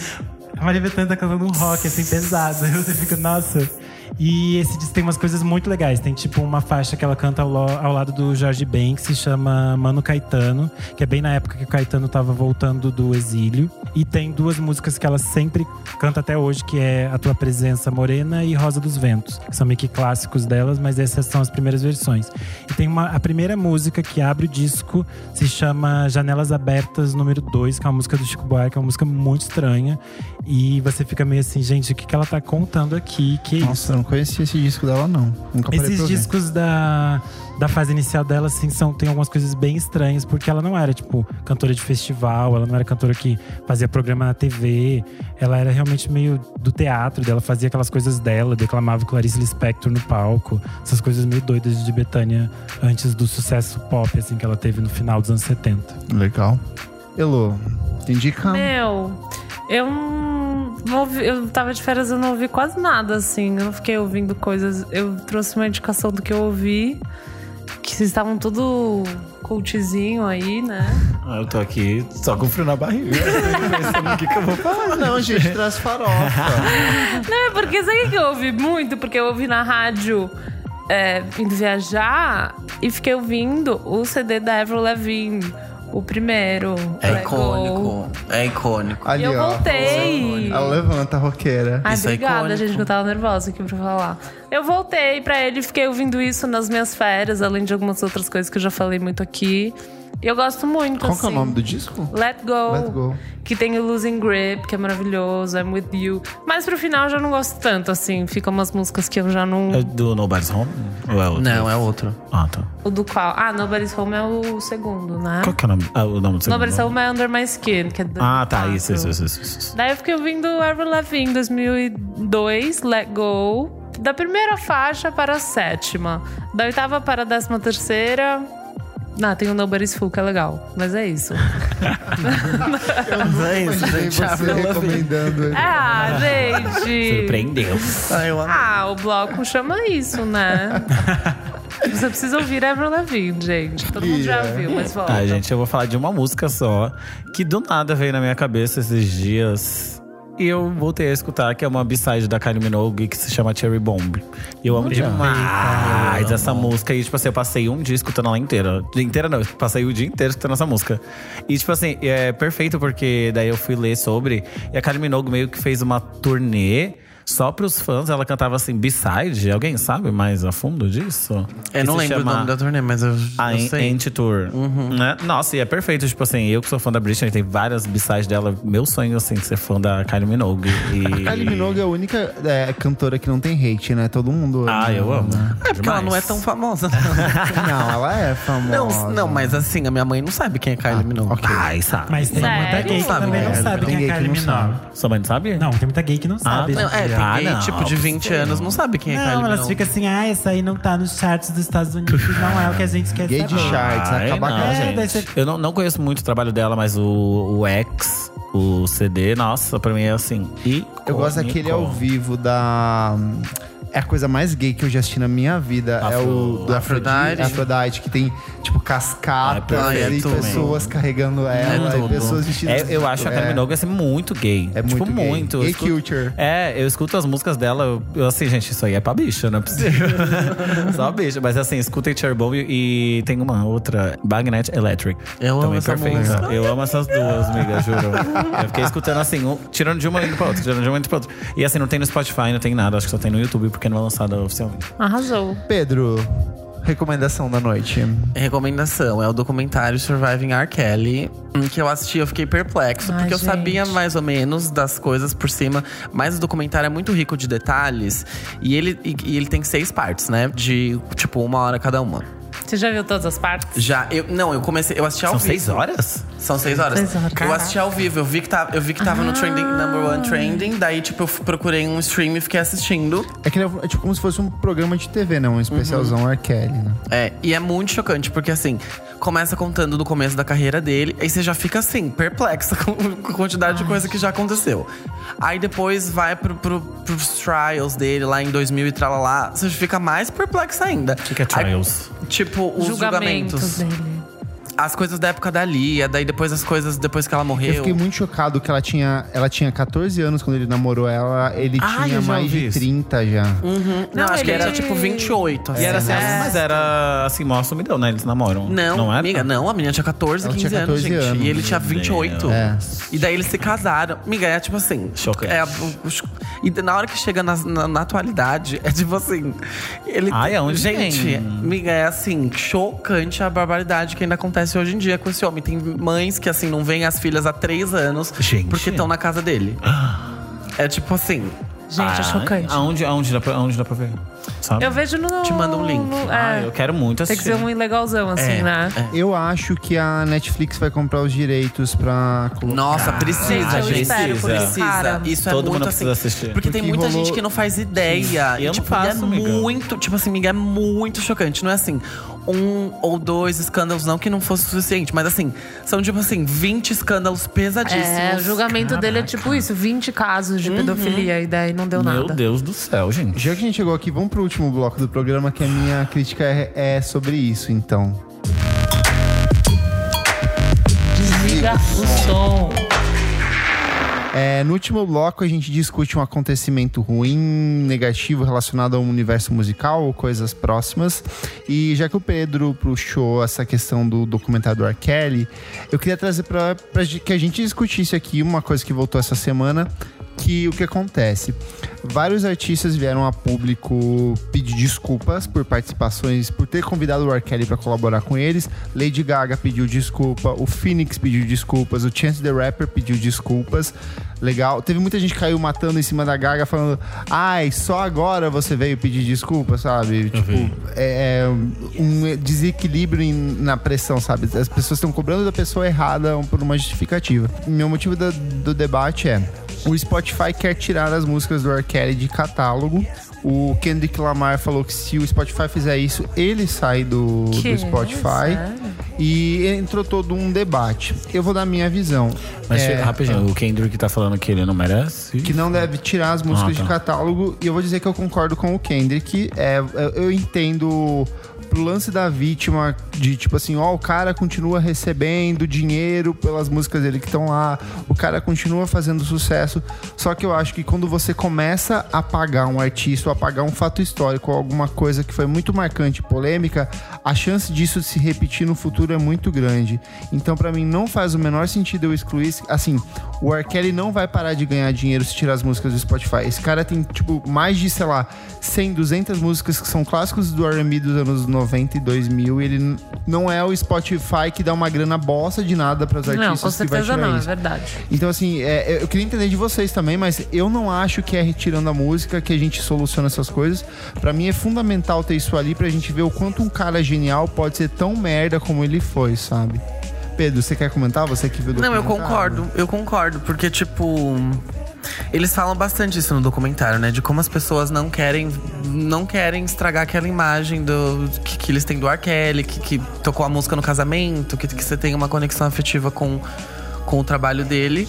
A Maria Bethânia tá cantando um rock, assim, pesado. E você fica, nossa. E esse disco tem umas coisas muito legais. Tem, tipo, uma faixa que ela canta ao, ao lado do Jorge Ben, que se chama Mano Caetano, que é bem na época que o Caetano tava voltando do exílio. E tem duas músicas que ela sempre canta até hoje, que é A Tua Presença Morena e Rosa dos Ventos. Que são meio que clássicos delas, mas essas são as primeiras versões. E tem uma, a primeira música que abre o disco, se chama Janelas Abertas, número 2, que é uma música do Chico Buarque, é uma música muito estranha. E você fica meio assim, gente, o que, que ela tá contando aqui? Que é isso? Nossa, eu não conhecia esse disco dela, não. Nunca Esses discos da, da fase inicial dela, assim, são, tem algumas coisas bem estranhas, porque ela não era, tipo, cantora de festival, ela não era cantora que fazia programa na TV, ela era realmente meio do teatro dela, fazia aquelas coisas dela, declamava Clarice Lispector no palco, essas coisas meio doidas de Betânia antes do sucesso pop, assim, que ela teve no final dos anos 70. Legal. Elo, tem dica? Meu, eu não não ouvi, eu tava de férias, eu não ouvi quase nada, assim. Eu não fiquei ouvindo coisas. Eu trouxe uma indicação do que eu ouvi. Que vocês estavam tudo cultzinho aí, né? Eu tô aqui só com frio na barriga. Pensando o que, que eu vou falar. Ah, não, gente, traz farofa. Não, é porque sabe o que eu ouvi muito? Porque eu ouvi na rádio é, indo viajar e fiquei ouvindo o CD da Avril Lavigne, o primeiro. É Let Go. icônico. É icônico. Ali, E eu ó. voltei. Ela levanta a roqueira. Ai, Isso é obrigada, icônico. gente, que eu tava nervosa aqui pra falar. Eu voltei pra ele e fiquei ouvindo isso nas minhas férias, além de algumas outras coisas que eu já falei muito aqui. E eu gosto muito, Qual assim. que é o nome do disco? Let Go. Let Go. Que tem o Losing Grip, que é maravilhoso, I'm With You. Mas pro final eu já não gosto tanto, assim. Ficam umas músicas que eu já não. É do Nobody's Home? Ou é outro? Não, é outro. Ah, tá. O do qual? Ah, Nobody's Home é o segundo, né? Qual que é o nome? Ah, o nome do segundo? Nobody's Home é Under My Skin, que é do Ah, tá. 2004. Isso, isso, isso, isso, isso. Daí eu fiquei ouvindo Avril Lavigne 2002, Let Go. Da primeira faixa para a sétima. Da oitava para a décima terceira. Não, tem o Nobody's Fool, que é legal. Mas é isso. Mas é isso, gente. você recomendando ele. ah, gente. Surpreendeu. Eu amo. Ah, o bloco chama isso, né? Você precisa ouvir Avril Lavigne, gente. Todo mundo já ouviu, mas volta. Ah, gente, eu vou falar de uma música só, que do nada veio na minha cabeça esses dias. E eu voltei a escutar, que é uma b-side da Kylie Minogue, que se chama Cherry Bomb. E eu amo demais essa música. E, tipo assim, eu passei um dia escutando ela inteira. Dia inteira não, eu passei o dia inteiro escutando essa música. E, tipo assim, é perfeito, porque daí eu fui ler sobre. E a Kylie Minogue meio que fez uma turnê só pros fãs. Ela cantava assim, b-side. Alguém sabe mais a fundo disso? Eu Que não lembro chama- o nome da turnê, mas eu, a eu sei. Ent Tour. Né? Nossa, e é perfeito. Tipo assim, eu que sou fã da Britney, tem várias b-sides dela. Meu sonho, assim, ser fã da Kylie Minogue. E... Kylie Minogue é a única é, cantora que não tem hate, né? Todo mundo ama. Ah, eu amo. né? É porque ela não é Demais. tão famosa. Não, ela é famosa. não, não, mas assim, a minha mãe não sabe quem é Kylie Minogue. ok. Ai, sabe. Mas tem Sério? muita gay que Sabe, também não é, sabe tem quem gay é que Kylie não sabe. Minogue. Sua mãe não sabe? Não, tem muita gay que não sabe. Não, é, Ah, não. tipo, de 20 anos, não sabe quem é Kylie Não, elas Minogue. ficam assim, ah, essa aí não tá nos charts dos Estados Unidos, não é o que a gente quer Gay de charts, Ai, acabar não, com a É, gente. daí você- Eu não, não conheço muito o trabalho dela, mas o, o X, o CD, nossa, pra mim é assim. Eu gosto daquele ao vivo da. É a coisa mais gay que eu já assisti na minha vida. é Afro- o do Aphrodite. Aphrodite. Aphrodite, que tem, tipo, cascata Ah, é e tudo. pessoas carregando ela e tudo. pessoas vestidas. É, eu acho a Kylie é, Minogue assim, muito gay. É tipo, muito gay. muito. Gay escuto- culture. É, eu escuto as músicas dela, eu, eu, assim, gente, isso aí é pra bicha, não é possível. Só bicha. Mas assim, escutem Cherbow e tem uma outra, Bagnet Electric. Eu amo Também essa música. Eu amo essas duas, amiga, juro. Eu fiquei escutando assim, um- tirando de uma indo pra outra, tirando de uma indo pra outra. E assim, não tem no Spotify, não tem nada, acho que só tem no YouTube, porque não é lançada oficialmente. Arrasou. Pedro, recomendação da noite. Recomendação é o documentário Surviving R. Kelly, hum, que eu assisti, eu fiquei perplexo, Ai, porque eu gente. sabia mais ou menos das coisas por cima, mas o documentário é muito rico de detalhes e ele, e, e ele tem seis partes, né? De tipo uma hora cada uma. Você já viu todas as partes? Já, eu não, eu comecei, eu assisti ao São vivo. seis horas? São seis horas. Seis horas. Eu assisti ao vivo, eu vi que tava, eu vi que tava no trending, number one trending, daí tipo eu procurei um stream e fiquei assistindo. É que é tipo como se fosse um programa de TV, né? Um especialzão R. Kelly, né? É, e é muito chocante, porque assim, começa contando do começo da carreira dele, aí você já fica assim, perplexa com a quantidade de coisa que já aconteceu. Aí depois vai pro, pro, pros trials dele lá em 2000 e tralalá, você fica mais perplexa ainda. O que que é trials? tipo, os julgamentos. dele. As coisas da época da Lia, daí depois as coisas depois que ela morreu. Eu fiquei muito chocado que ela tinha, ela tinha 14 anos quando ele namorou ela. Ele Ah, tinha mais de isso. 30 já. Não, Não, acho que ele- era tipo 28. E era assim, né? mas era assim, mó sumidão, né? Eles namoram. Não, não era? amiga, não. A menina tinha 14, Ela 15 tinha anos, 14 gente. anos. E ele tinha 28. É. E daí eles se casaram. Amiga, é tipo assim. Chocante. É, e na hora que chega na, na, na atualidade, é tipo assim. Ele, Ai, aonde Gente, tem? amiga, é assim, chocante a barbaridade que ainda acontece hoje em dia com esse homem. Tem mães que, assim, não veem as filhas há três anos Gente. porque estão na casa dele. É tipo assim. Gente, é Ah, chocante. Aonde, aonde, dá pra, aonde dá pra ver? Sabe? Eu vejo no. Te manda um link. no- Ah, é, eu quero muito tem que assistir. ser um ilegalzão, assim, É, né? Eu acho que a Netflix vai comprar os direitos pra colocar. Nossa, precisa, Gente, eu gente. espero isso, Precisa. cara. Isso é Todo muito mundo assim. precisa assistir. Porque, tem Porque muita rolou- gente que não faz ideia. E eu não tipo, faço, é amiga. muito, tipo assim, amiga, é muito chocante. Não é assim, um ou dois escândalos, não que não fosse o suficiente, mas assim, são tipo assim, 20 escândalos pesadíssimos. É, o julgamento dele é tipo isso: 20 casos de pedofilia, e daí não deu Meu nada. Deus do céu, gente. Já que a gente chegou aqui, vamos pro último bloco do programa, que a minha crítica é, é sobre isso, então. Desliga o som. É, no último bloco, a gente discute um acontecimento ruim, negativo relacionado ao universo musical ou coisas próximas. E já que o Pedro puxou essa questão do documentário do R. Kelly, eu queria trazer para que a gente discutisse aqui uma coisa que voltou essa semana. Que o que acontece? Vários artistas vieram a público pedir desculpas por participações, por ter convidado o R. Kelly para colaborar com eles. Lady Gaga pediu desculpa, o Phoenix pediu desculpas, o Chance the Rapper pediu desculpas. Legal. Teve muita gente que caiu matando em cima da Gaga, falando: ai, só agora você veio pedir desculpa, sabe? tipo, é, é um desequilíbrio em- na pressão, sabe? As pessoas estão cobrando da pessoa errada por uma justificativa. Meu motivo do, do debate é: o Spotify quer tirar as músicas do R. Kelly de catálogo. O Kendrick Lamar falou que se o Spotify fizer isso, ele sai do, do? Spotify. Sério? E entrou todo um debate. Eu vou dar a minha visão. Mas É, rapidinho, o Kendrick tá falando que ele não merece. que não deve tirar as músicas Ah, tá. de catálogo. E eu vou dizer que eu concordo com o Kendrick. É, eu entendo pro lance da vítima de tipo assim, ó, o cara continua recebendo dinheiro pelas músicas dele que estão lá, o cara continua fazendo sucesso. Só que eu acho que quando você começa a pagar um artista ou a pagar um fato histórico ou alguma coisa que foi muito marcante, polêmica, a chance disso se repetir no futuro é muito grande. Então, pra mim, não faz o menor sentido eu excluir. Assim, o R. Kelly não vai parar de ganhar dinheiro se tirar as músicas do Spotify. Esse cara tem, tipo, mais de, sei lá, 100, 200 músicas que são clássicos do R&B dos anos 90 e 2000. E ele não é o Spotify que dá uma grana bosta de nada pras artistas Não, com que vai certeza não, é isso. verdade. Então, assim, é, eu queria entender de vocês também, mas eu não acho que é retirando a música que a gente soluciona essas coisas. Pra mim é fundamental ter isso ali pra gente ver o quanto um cara genial pode ser tão merda como ele foi, sabe? Pedro, você quer comentar? Você que viu o Não, eu concordo, eu concordo, porque, tipo. Eles falam bastante isso no documentário, né? De como as pessoas não querem não querem estragar aquela imagem do que, que eles têm do R. Kelly, que, que tocou a música no casamento, que, que você tem uma conexão afetiva com, com o trabalho dele.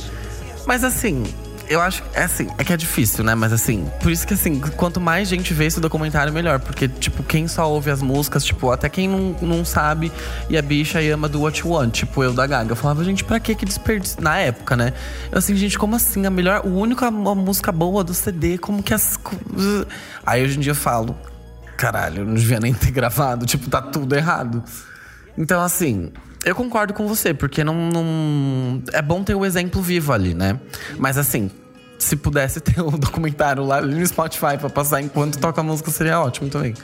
Mas assim, eu acho é assim, é que é difícil, né? Mas assim, por isso que assim, quanto mais gente vê esse documentário, melhor. Porque, tipo, quem só ouve as músicas, tipo, até quem não, não sabe e a bicha e ama do What You Want, tipo, eu da Gaga. Eu falava, gente, pra que que desperdício? Na época, né? Eu assim, gente, como assim? A melhor, o único a, a música boa do CD, como que as. Aí hoje em dia eu falo, caralho, eu não devia nem ter gravado, tipo, tá tudo errado. Então, assim, eu concordo com você, porque não, não- É bom ter o exemplo vivo ali, né? Mas assim, se pudesse ter o documentário lá no Spotify pra passar enquanto toca a música, seria ótimo também.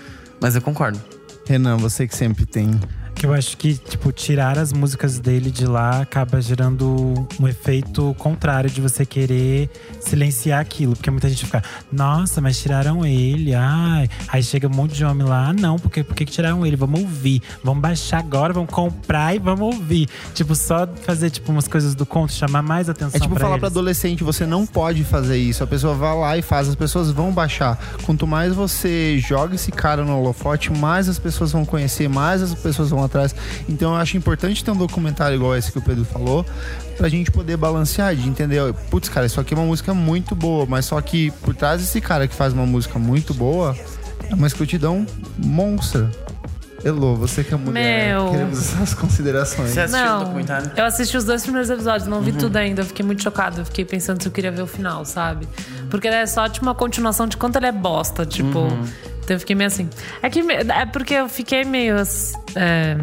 Mas eu concordo. Renan, você que sempre tem. Que eu acho que, tipo, tirar as músicas dele de lá acaba gerando um efeito contrário de você querer silenciar aquilo. Porque muita gente fica, nossa, mas tiraram ele, ai. Aí chega um monte de homem lá, ah, não, porque, por que tiraram ele? Vamos ouvir, vamos baixar agora, vamos comprar e vamos ouvir. Tipo, só fazer, tipo, umas coisas do conto, chamar mais atenção É tipo pra falar pra eles. adolescente, você não pode fazer isso. A pessoa vai lá e faz, as pessoas vão baixar. Quanto mais você joga esse cara no holofote, mais as pessoas vão conhecer, mais as pessoas vão atrás. Então eu acho importante ter um documentário igual esse que o Pedro falou, pra gente poder balancear, de entender, putz, cara, isso aqui é uma música muito boa, mas só que por trás desse cara que faz uma música muito boa, é uma escrutidão monstra. Elô, você que é mulher, Meu. queremos as suas considerações. Você assistiu o Não, documentário? eu assisti os dois primeiros episódios, não vi tudo ainda. Eu fiquei muito chocada. Eu fiquei pensando se eu queria ver o final, sabe? Porque é só tipo, uma continuação de quanto ele é bosta, tipo. Então eu fiquei meio assim. É que é porque eu fiquei meio. é,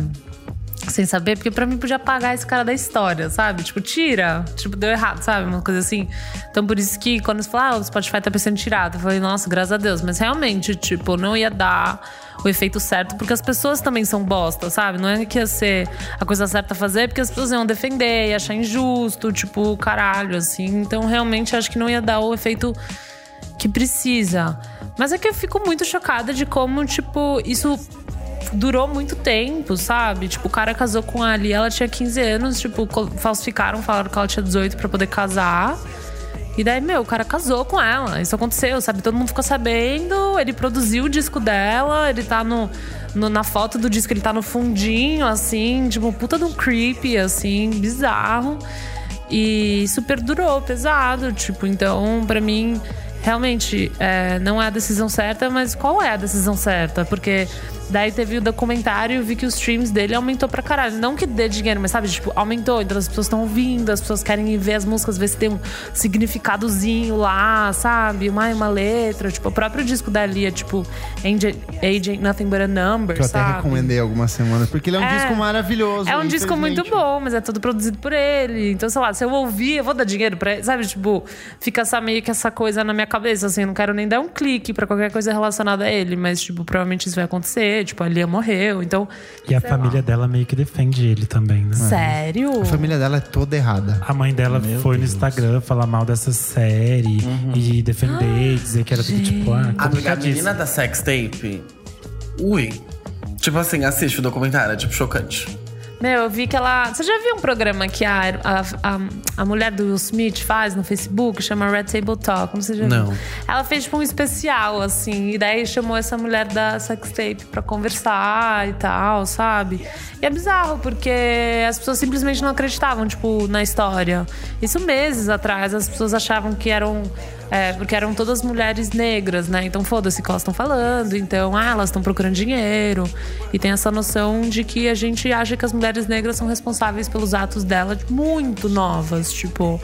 sem saber, porque pra mim podia apagar esse cara da história, sabe? Tipo, tira. Tipo, deu errado, sabe? Uma coisa assim. Então, por isso que quando você fala, ah, o Spotify tá pensando em tirado, eu falei, nossa, graças a Deus. Mas realmente, tipo, não ia dar o efeito certo, porque as pessoas também são bosta, sabe? Não é que ia ser a coisa certa a fazer, porque as pessoas iam defender, ia achar injusto, tipo, caralho, assim. Então, realmente, acho que não ia dar o efeito que precisa. Mas é que eu fico muito chocada de como, tipo, isso durou muito tempo, sabe? Tipo, o cara casou com ela e ela tinha 15 anos, tipo, falsificaram, falaram que ela tinha 18 pra poder casar. E daí, meu, o cara casou com ela. Isso aconteceu, sabe? Todo mundo ficou sabendo. Ele produziu o disco dela, ele tá no, no- na foto do disco, ele tá no fundinho, assim, tipo, puta de um creepy, assim, bizarro. E isso perdurou, pesado, tipo, então, pra mim, realmente, é, não é a decisão certa, mas qual é a decisão certa? Porque daí teve o documentário e eu vi que os streams dele aumentou pra caralho. Não que dê dinheiro, mas sabe, tipo, aumentou. Então as pessoas estão ouvindo, as pessoas querem ver as músicas, ver se tem um significadozinho lá, sabe? Uma, uma letra. Tipo, o próprio disco da Lia, tipo, Age Age Ain't Nothing But a Number, Que eu até sabe? recomendei algumas semanas, porque ele é um É. disco maravilhoso. É um disco muito bom, mas é tudo produzido por ele. Então, sei lá, se eu ouvir, eu vou dar dinheiro pra ele. Sabe, tipo, fica essa, meio que essa coisa na minha cabeça, assim. Não quero nem dar um clique pra qualquer coisa relacionada a ele. Mas, tipo, provavelmente isso vai acontecer. Tipo, a Lia morreu. Então, E a família lá. dela meio que defende ele também, né? Sério? A família dela é toda errada. A mãe dela foi no Instagram falar mal dessa série e defender, dizer que era tudo tipo, ah, a menina da sex tape. Ui. Tipo assim, assiste o documentário, é tipo chocante. Meu, eu vi que ela. Você já viu um programa que a, a, a, a mulher do Will Smith faz no Facebook? Chama Red Table Talk. Não sei se você já Não. viu. Ela fez tipo um especial, assim. E daí chamou essa mulher da sextape pra conversar e tal, sabe? E é bizarro, porque as pessoas simplesmente não acreditavam, tipo, na história. Isso meses atrás, as pessoas achavam que eram. É, porque eram todas mulheres negras, né? Então foda-se o que elas estão falando. Então, ah, elas estão procurando dinheiro. E tem essa noção de que a gente acha que as mulheres negras são responsáveis pelos atos dela muito novas. Tipo,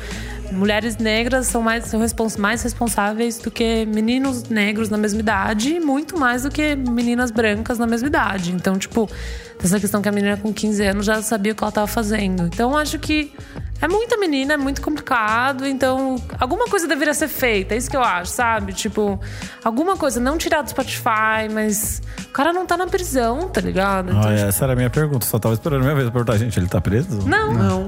mulheres negras são mais, são respons mais responsáveis do que meninos negros na mesma idade e muito mais do que meninas brancas na mesma idade. Então, tipo, essa questão que a menina com 15 anos já sabia o que ela estava fazendo. Então, acho que é muita menina, é muito complicado, então alguma coisa deveria ser feita, é isso que eu acho, sabe? Tipo, alguma coisa, não tirar do Spotify, mas o cara não tá na prisão, tá ligado? Então, Olha, essa era a minha pergunta. Só tava esperando a minha vez pra perguntar, gente, ele tá preso? não, Não.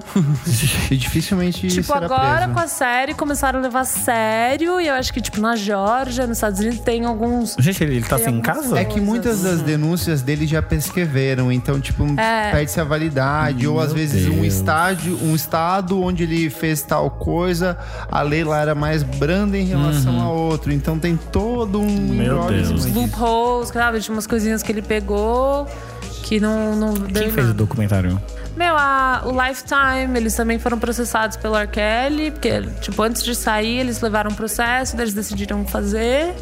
E dificilmente Tipo, será agora preso. com a série começaram a levar a sério. E eu acho que, tipo, na Geórgia, nos Estados Unidos, tem alguns. Gente, ele, ele tá sem casa? É que muitas das denúncias dele já prescreveram, então, tipo, É. perde-se a validade. ou às vezes um Deus. estádio, um estado onde ele fez tal coisa, a lei lá era mais branda em relação a outro. Então tem todo um Meu Deus. Loopholes, sabe? Tinha umas coisinhas que ele pegou que não, não deu Quem em fez o nada. documentário? Meu, a, o Lifetime, eles também foram processados pelo R. Kelly, porque, tipo, antes de sair, eles levaram um processo, daí eles decidiram fazer.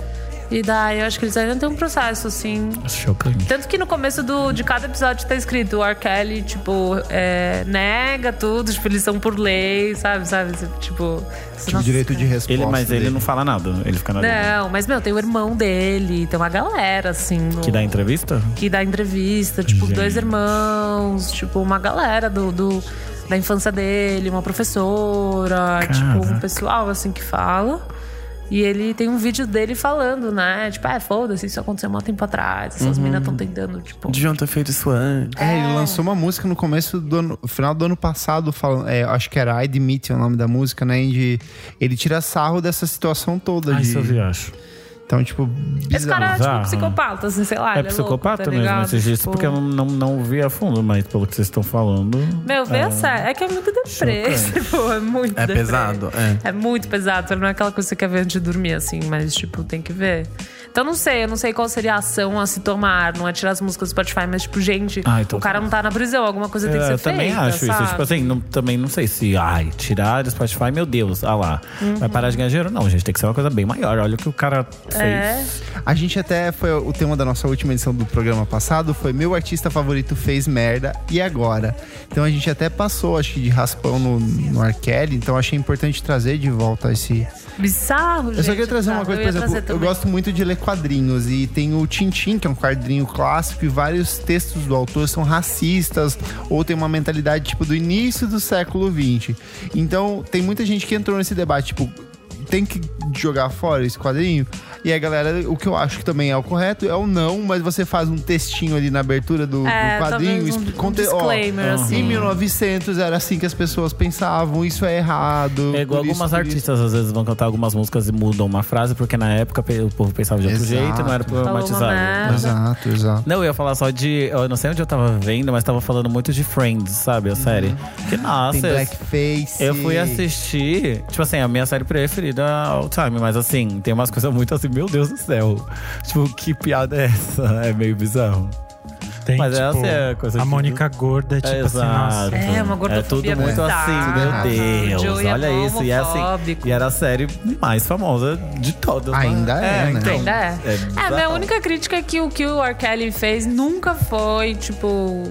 E daí eu acho que eles ainda têm um processo, assim. Chocante. Tanto que no começo do, de cada episódio tá escrito o R. Kelly, tipo, é, nega tudo, tipo, eles são por lei, sabe? Sabe? Tipo, Tipo, direito de resposta. Ele, mas ele dele. não fala nada, ele fica na. Não, mas, meu, tem o irmão dele, tem uma galera, assim. no- Que dá entrevista? que dá entrevista, tipo, Gente. dois irmãos, tipo, uma galera do, do- da infância dele, uma professora, tipo, um Caraca. pessoal assim que fala. E ele tem um vídeo dele falando, né? Tipo, ah, foda-se, isso aconteceu há um tempo atrás. Essas minas estão tentando, tipo. Deviam ter feito isso antes. É, ele lançou uma música no começo do ano, final do ano passado, falando, é, acho que era I Admit é o nome da música, né? De, ele tira sarro dessa situação toda. Ah, de, isso eu vi, acho. Então, tipo, Esse bizarro. cara é tipo psicopata, assim, sei lá. é ele psicopata louco, tá mesmo, ligado? esses dias, Tipo, porque eu não, não, não vi a fundo, mas pelo que vocês estão falando. Meu, vê é, a série. É que é muito deprê, tipo, é muito É deprê. pesado, é. É muito pesado, não é aquela coisa que você quer ver antes de dormir, assim, mas, tipo, tem que ver. Então não sei, eu não sei qual seria a ação a se tomar. Não é tirar as músicas do Spotify, mas tipo, gente, Ah, então o cara tá. não tá na prisão, alguma coisa tem que É, ser eu também feita. acho isso. sabe? Tipo assim, não- também não sei se, ai, tirar do Spotify, meu Deus, ah lá. Vai parar de ganhar dinheiro? Não, gente, tem que ser uma coisa bem maior. Olha o que o cara fez. É. A gente até foi o tema da nossa última edição do programa passado foi meu artista favorito fez merda e agora. Então a gente até passou acho que de raspão no, no R. Kelly, então achei importante trazer de volta esse. Bizarro, gente. Eu só queria trazer uma coisa, Eu por exemplo, eu gosto muito de ler quadrinhos e tem o Tintin, que é um quadrinho clássico e vários textos do autor são racistas ou tem uma mentalidade tipo do início do século XX. Então tem muita gente que entrou nesse debate, tipo, tem que jogar fora esse quadrinho? E aí, galera, o que eu acho que também é o correto é o não, mas você faz um textinho ali na abertura do, É, do quadrinho. um- um conte- disclaimer, assim. Em 1900 era assim que as pessoas pensavam, isso é errado. É igual algumas isso. artistas às vezes vão cantar algumas músicas e mudam uma frase, porque na época o povo pensava de outro Exato. jeito não era problematizado. Exato, exato. Não, eu ia falar só de. Eu não sei onde eu tava vendo, mas tava falando muito de Friends, sabe? A série. Que nossa. Uhum. Tem eu- blackface. Eu fui assistir, tipo assim, a minha série preferida all time, mas assim, tem umas coisas muito assim, meu Deus do céu. Tipo, que piada é essa? É meio bizarro. Tem, Mas tipo, essa é a coisa a Mônica gorda, tipo assim, nossa. É, uma É gordofobia tudo muito bizarra. assim, meu. Deus. Joey é olha isso. E, é assim, e era a série mais famosa de todas. né? Ainda é, né? então, Ainda é. É, a minha única crítica é que o que o R. Kelly fez nunca foi, tipo,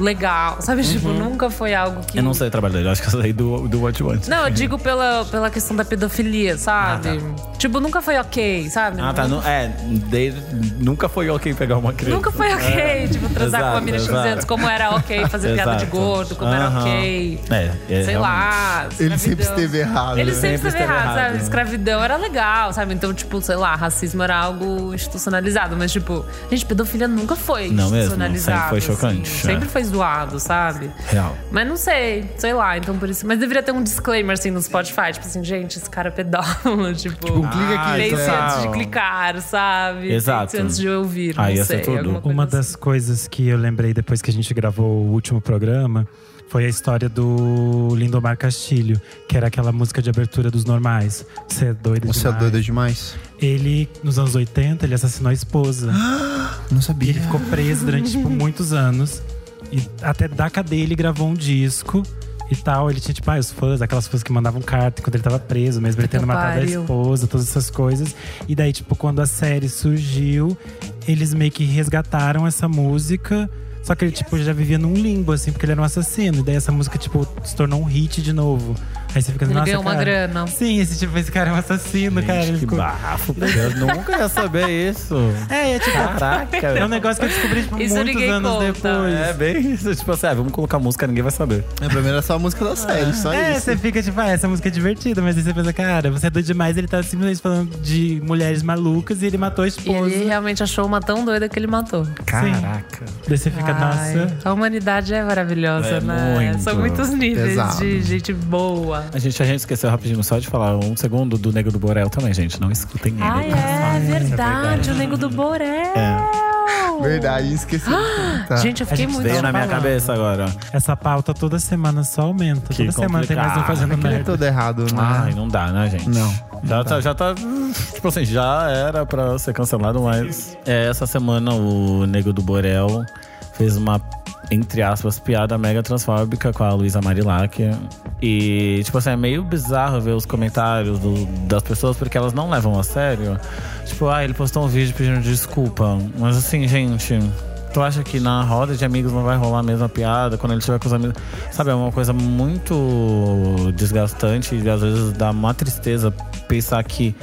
legal. Sabe? Tipo, nunca foi algo que. Eu não sei o trabalho dele, acho que eu sei do, do What You Want. Não, eu digo pela, pela questão da pedofilia, sabe? Tipo, nunca foi ok, sabe? Ah, tá. Nu- é, dele, nunca foi ok pegar uma criança. Nunca foi ok, tipo, transar com uma mina de 15 exato. anos, como era ok fazer piada de gordo, como era Aham. ok. É, é, Sei realmente. lá. Ele sempre escravidão. esteve errado. Ele né? sempre, Sempre esteve errado, errado. sabe? Escravidão era legal, sabe? Então, tipo, sei lá, racismo era algo institucionalizado. Mas, tipo, gente, pedofilia nunca foi Não mesmo, institucionalizado. sempre foi chocante, assim. é. Sempre foi zoado, sabe? Real. Mas não sei, sei lá, então por isso. Mas deveria ter um disclaimer assim no Spotify, tipo assim, gente, esse cara é pedófilo, tipo. Tipo, clica aqui, pense tá? antes de clicar, sabe? Exato. Pense antes de ouvir. Ah, não ia sei, tudo. Uma assim. das coisas que eu lembrei depois que a gente gravou o último programa foi a história do Lindomar Castilho, que era aquela música de abertura dos normais. Você é doido Você é doido demais? Ele, nos anos 80, ele assassinou a esposa. Não E sabia. ele ficou preso durante, tipo, muitos anos. E até da cadeia ele gravou um disco e tal. Ele tinha, tipo, ah, os fãs, aquelas fãs que mandavam carta quando ele tava preso, mesmo ele tendo matado a esposa, todas essas coisas. E daí, tipo, quando a série surgiu, eles meio que resgataram essa música. Só que ele, tipo, já vivia num limbo, assim, porque ele era um assassino. E daí essa música, tipo, se tornou um hit de novo. Aí você fica, Ele nossa, ganhou uma cara. grana. Sim, esse tipo, esse cara é um assassino, cara. Ele Gente, que ficou... bafo. Eu nunca ia saber isso. É, é tipo, Caraca. é um negócio que eu descobri, tipo, Isso muitos anos conta. depois. É bem isso. Tipo assim, ah, vamos colocar música, ninguém vai saber. É, pra mim era só a música da série, só É, isso. você fica tipo, ah, essa música é divertida, mas aí você pensa, cara, você é doido demais, ele tá simplesmente falando de mulheres malucas e ele matou a E esposa. ele realmente achou uma tão doida que ele matou. Caraca. Daí você fica, Ai, nossa. A humanidade é maravilhosa, É né? muito. São muitos níveis Pesado. de gente boa. A gente, a gente esqueceu rapidinho só de falar um segundo do Nego do Borel também, gente. Não escutem ele. Ai, tá? é verdade, o Nego do Borel. Verdade, esqueci contar. Gente, eu fiquei muito Veio na minha cabeça agora. Essa pauta toda semana só aumenta. Que toda semana tem mais um complicado. fazendo Aquele é merda. todo errado, né? Ai, não dá, né, gente? Não, Já tá, já tá. Tipo assim, já era pra ser cancelado, mas. É, essa semana o Nego do Borel fez uma, entre aspas, piada mega transfóbica com a Luísa Marilac. E, tipo assim, é meio bizarro ver os comentários do- das pessoas, porque elas não levam a sério. Tipo, ah, ele postou um vídeo pedindo desculpa. Mas assim, gente. Tu acha que na roda de amigos não vai rolar a mesma piada quando ele estiver com os amigos? Sabe, é uma coisa muito desgastante e às vezes dá uma tristeza pensar que.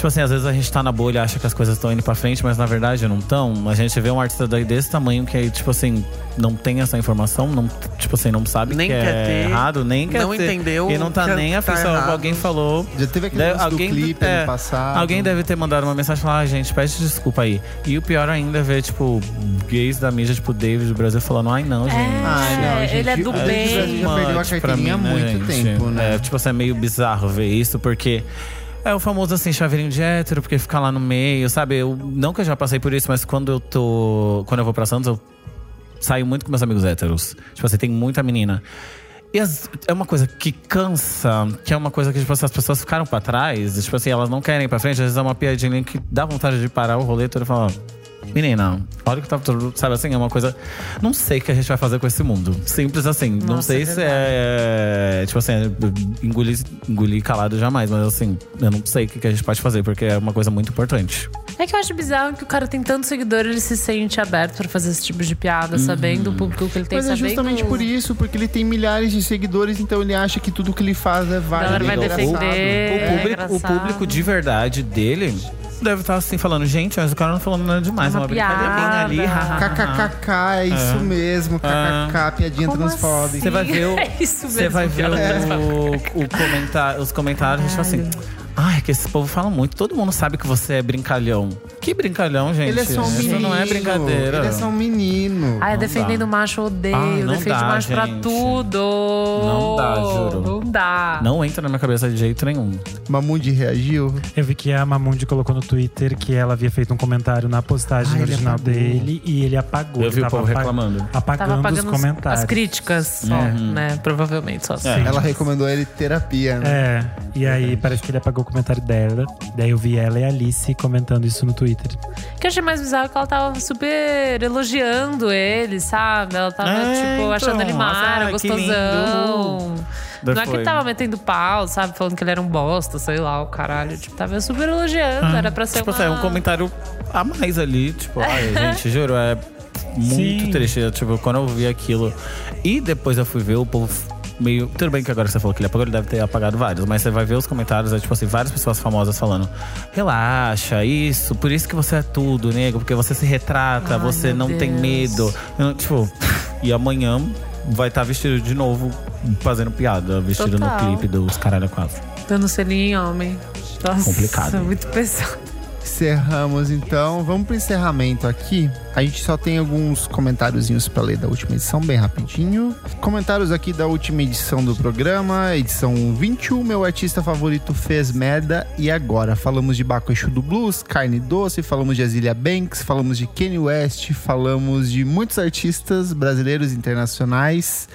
Tipo assim, às vezes a gente tá na bolha e acha que as coisas estão indo pra frente, mas na verdade não estão. A gente vê um artista daí desse tamanho que aí, tipo assim, não tem essa informação, não, tipo assim, não sabe Nem que quer é ter, errado, nem quer não ter. entendeu E não tá que nem tá afim. errado. alguém falou. Já teve aquele Deve- lance do clipe é, ano passado. Alguém deve ter mandado uma mensagem e falar, ah, gente, pede desculpa aí. E o pior ainda é ver, tipo, gays da mídia, tipo, David do Brasil falando, ai não, gente. Ai, não, É, gente, ele é do bem. gente já perdeu a carteirinha há mim, né, muito gente? tempo, né? É, tipo assim, é meio bizarro ver isso, porque é o famoso assim, chaveirinho de hétero, porque fica lá no meio, sabe? Eu, não que eu já passei por isso, mas quando eu tô. Quando eu vou pra Santos, eu saio muito com meus amigos héteros. Tipo assim, tem muita menina. E as- é uma coisa que cansa, que é uma coisa que tipo, assim, as pessoas ficaram pra trás. Tipo assim, elas não querem ir pra frente. Às vezes é uma piadinha que dá vontade de parar o rolê todo e falar. Menina, olha o que tá tudo. Sabe assim, é uma coisa. Não sei o que a gente vai fazer com esse mundo. Simples assim. não Nossa, sei é se é. Tipo assim, engolir, engolir calado jamais, mas assim, eu não sei o que a gente pode fazer, porque é uma coisa muito importante. É que eu acho bizarro que o cara tem tanto seguidor, ele se sente aberto pra fazer esse tipo de piada, sabendo o público que ele tem, Mas é justamente por isso, porque ele tem milhares de seguidores, então ele acha que tudo que ele faz é válido. vai é defender. O É público, o engraçado. público de verdade dele deve estar assim falando, gente, mas o cara não falando nada demais, é Uma uma brincadeirinha piada. ali. KKKK, é isso mesmo. KKK, piadinha Como transfóbica. assim? Você vai ver o, É isso você mesmo, vai ver o, o comentário, os comentários, tipo assim. Ai, que esse povo fala muito. Todo mundo sabe que você é brincalhão. Que brincalhão, gente? Ele é só um Isso menino. não é brincadeira. Ele é só um menino. Ai, Não defendendo dá. o macho eu odeio, Ai, não defende dá, macho pra gente. tudo. Não dá, juro. Não dá. Não entra na minha cabeça de jeito nenhum. Mamundi reagiu. Eu vi que a Mamundi colocou no Twitter que ela havia feito um comentário na postagem Ah, ele original apagou. dele e ele apagou. Eu vi o Tava povo apa- reclamando. Apagando, Tava os comentários. as críticas só, Uhum. né? Provavelmente só assim. É. Ela recomendou ele terapia, né? É, e aí parece que ele apagou o comentário dela. Daí eu vi ela e a Alice comentando isso no Twitter. O que eu achei mais bizarro é que ela tava super elogiando ele, sabe? Ela tava, É, tipo, então, achando ele mara, que gostosão. Não é que tava metendo pau, sabe? Falando que ele era um bosta, sei lá, o caralho. Tipo, tava super elogiando. Era pra ser Tipo uma... assim, é um comentário a mais ali. Tipo, ai, gente, juro, é muito Sim. triste. Tipo, quando eu vi aquilo. E depois eu fui ver o povo meio. Tudo bem que agora você falou que ele apagou, ele deve ter apagado vários, mas você vai ver os comentários, é tipo assim, várias pessoas famosas falando: relaxa, isso, por isso que você é tudo, nego, porque você se retrata, Ai, você não tem Deus. medo. Eu Tipo, e amanhã vai estar vestido de novo, fazendo piada, vestido Total. no clipe dos caralho quatro. Dando selinho em homem. Nossa, Complicado. muito pesado. Encerramos então. Vamos pro encerramento aqui. A gente só tem alguns comentáriozinhos pra ler da última edição, bem rapidinho. Comentários aqui da última edição do programa, edição 21. Meu artista favorito fez merda. E agora? Falamos de Baco Exu do Blues, Carne Doce, falamos de Azilia Banks, falamos de Kanye West, falamos de muitos artistas brasileiros e internacionais.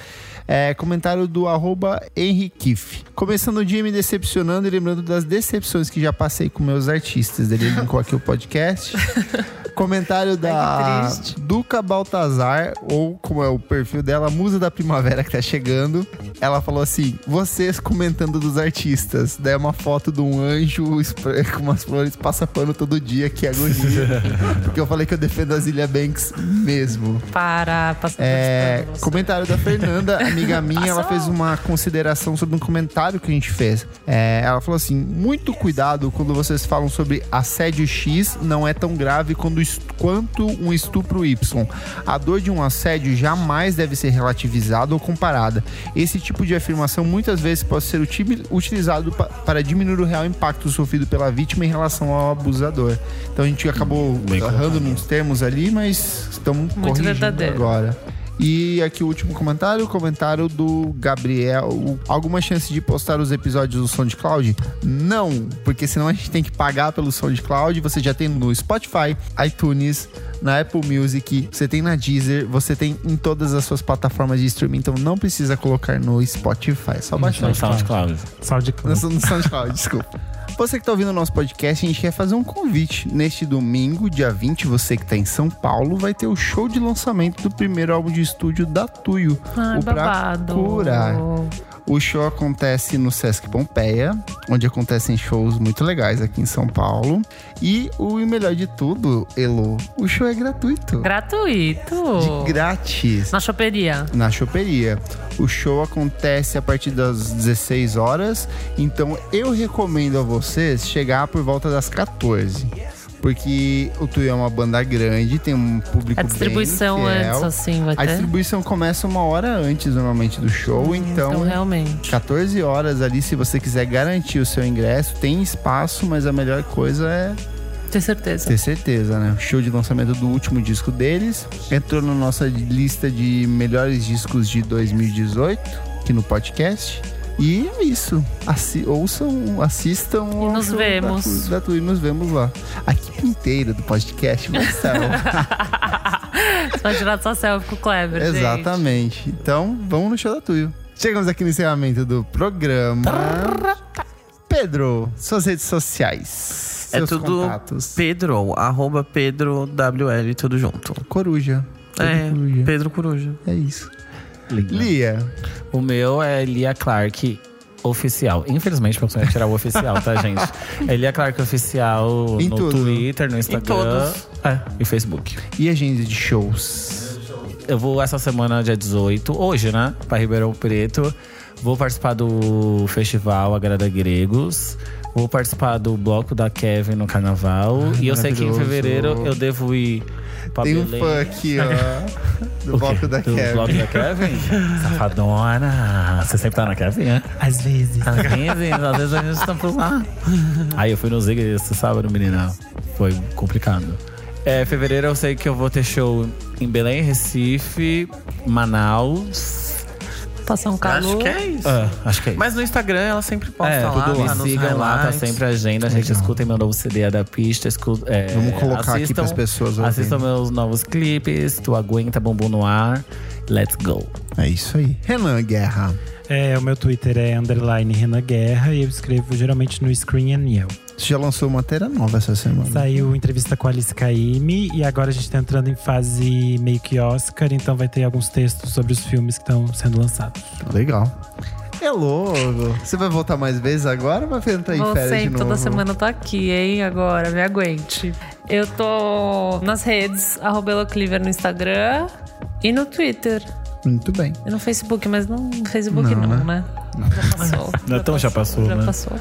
É, comentário do arroba Henriquif. Começando o dia me decepcionando e lembrando das decepções que já passei com meus artistas. Ele linkou aqui o podcast. Comentário da Ai. Duca Baltazar, ou como é o perfil dela, Musa da Primavera que tá chegando. Ela falou assim: vocês comentando dos artistas. Daí é uma foto de um anjo com umas flores passapano todo dia, que agonia. Porque eu falei que eu defendo a Zilia Banks mesmo. Para, passando É, pano, comentário da Fernanda, amiga minha, ela fez uma consideração sobre um comentário que a gente fez. É, ela falou assim: muito cuidado quando vocês falam sobre assédio X não é tão grave quando, quanto um estupro Y. A dor de um assédio jamais deve ser relativizada ou comparada. Esse tipo de afirmação muitas vezes pode ser uti- utilizado pa- para diminuir o real impacto sofrido pela vítima em relação ao abusador. Então a gente acabou errando nos termos ali, mas estamos corrigindo verdadeiro. agora. E aqui o último comentário, o comentário do Gabriel. Alguma chance de postar os episódios do SoundCloud? Não, porque senão a gente tem que pagar pelo SoundCloud. Você já tem no Spotify, iTunes, na Apple Music, você tem na Deezer, você tem em todas as suas plataformas de streaming, então não precisa colocar no Spotify, é só baixar. No SoundCloud. No SoundCloud, desculpa. Você que tá ouvindo o nosso podcast, a gente quer fazer um convite. Neste domingo, dia 20, você que tá em São Paulo, vai ter o show de lançamento do primeiro álbum de estúdio da Tuyo, Ai, o Pra babado. Curar. O show acontece no Sesc Pompeia, onde acontecem shows muito legais aqui em São Paulo. E o melhor de tudo, Elo, o show é gratuito. Gratuito. De grátis Na choperia. na choperia. O show acontece a partir das 16 horas, então eu recomendo a vocês chegar por volta das 14. Porque o Tui é uma banda grande, tem um público A distribuição bem fiel. antes, assim, vai A ter? distribuição começa uma hora antes, normalmente, do show. Então, Então, realmente. 14 horas ali, se você quiser garantir o seu ingresso, tem espaço, mas a melhor coisa é Ter certeza. ter certeza, né? O show de lançamento do último disco deles. Entrou na nossa lista de melhores discos de 2018, aqui no podcast. E é isso. Assi ouçam, assistam. E nos ouçam vemos. Da, da, e nos vemos lá. A equipe inteira do podcast lá. Você tirar sua selfie com o Kleber, gente. Exatamente. Então, vamos no show da Tuyo. Chegamos aqui no encerramento do programa. Pedro, suas redes sociais. É Seus tudo contatos. Pedro, arroba Pedro WL, tudo junto. Coruja. Pedro é, Coruja. Pedro Coruja. É isso. Lia. O meu é Lia Clark Oficial. Infelizmente, eu preciso tirar o oficial, tá, gente? É Lia Clark Oficial Em no tudo. Twitter, no Instagram. todos. É, e Facebook. E agenda de shows. Eu vou essa semana, dia 18, hoje, né? Pra Ribeirão Preto. Vou participar do festival Agrada Gregos. Vou participar do bloco da Kevin no carnaval. e eu sei que em fevereiro eu devo ir pra Tem um fã aqui, ó. Do bloco da do Kevin. bloco da Kevin? Safadona. Você sempre tá na Kevin, né? Às vezes. Às vezes, às vezes a gente tá por lá. Aí eu fui no Zig esse sábado, menina. Foi complicado. É, fevereiro eu sei que eu vou ter show em Belém, Recife, Manaus. Passar um calor. Acho que é isso. Ah, acho que é isso. Mas no Instagram ela sempre posta é, lá, tudo lá. nos Sigam lá, tá sempre a agenda. Gente, escutem meu novo CD é da pista. Escu é, Vamos colocar aqui assistam, pras pessoas Assistam ouvirem. meus novos clipes. Tu aguenta bumbum no ar. Let's go. É isso aí. Renan Guerra. É, o meu Twitter é underline Renan Guerra e eu escrevo geralmente no Screen and Yell. Você já lançou matéria nova essa semana. Saiu entrevista com a Alice Caymmi e agora a gente tá entrando em fase meio que Oscar, então vai ter alguns textos sobre os filmes que estão sendo lançados. Legal. É louco. Você vai voltar mais vezes agora ou vai entrar em férias Você de novo? toda semana eu tô aqui, hein? Agora, me aguente. Eu tô nas redes, arroba no Instagram e no Twitter. Muito bem. E no Facebook, mas não no Facebook Não, não, né? né? Já passou. Não, então já passou, Já né? passou.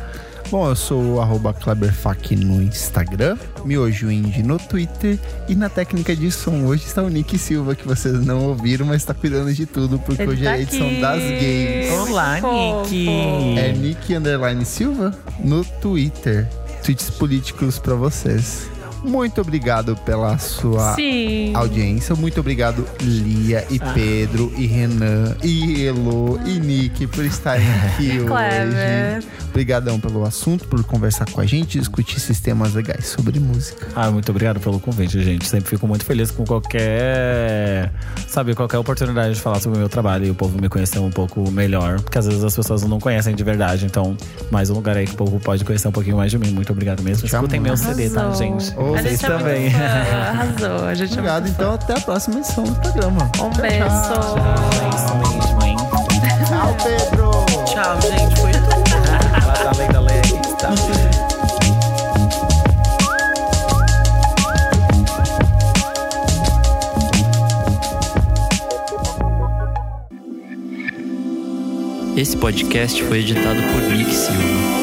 Bom, eu sou o arroba Kleberfac no Instagram, Miojo Indie no Twitter e na técnica de som hoje está o Nick Silva, que vocês não ouviram, mas está cuidando de tudo, porque Ele hoje tá é a edição aqui. das games. Olá, Fofo. Nick. É Nick Underline Silva no Twitter. Tweets políticos pra vocês. Muito obrigado pela sua Sim. audiência. Muito obrigado, Lia e Pedro e Renan e Elo e Nick por estarem aqui Clever. hoje. Obrigadão pelo assunto, por conversar com a gente, discutir sistemas legais sobre música. Ah, muito obrigado pelo convite, gente. Sempre fico muito feliz com qualquer, sabe, qualquer oportunidade de falar sobre o meu trabalho e o povo me conhecer um pouco melhor, porque às vezes as pessoas não conhecem de verdade. Então, mais um lugar aí que o povo pode conhecer um pouquinho mais de mim. Muito obrigado mesmo. Te Escutem meu. CD, tá, gente? A Vocês gente é muito também. fã. Arrasou. A gente Obrigado, é muito então até a próxima edição do programa. Um Tchau, beijo. tchau. É isso mesmo, hein? Tchau, Pedro! Tchau, gente. Foi tudo. Ela tá além da lei. Tá. Esse podcast foi editado por Nick Silva.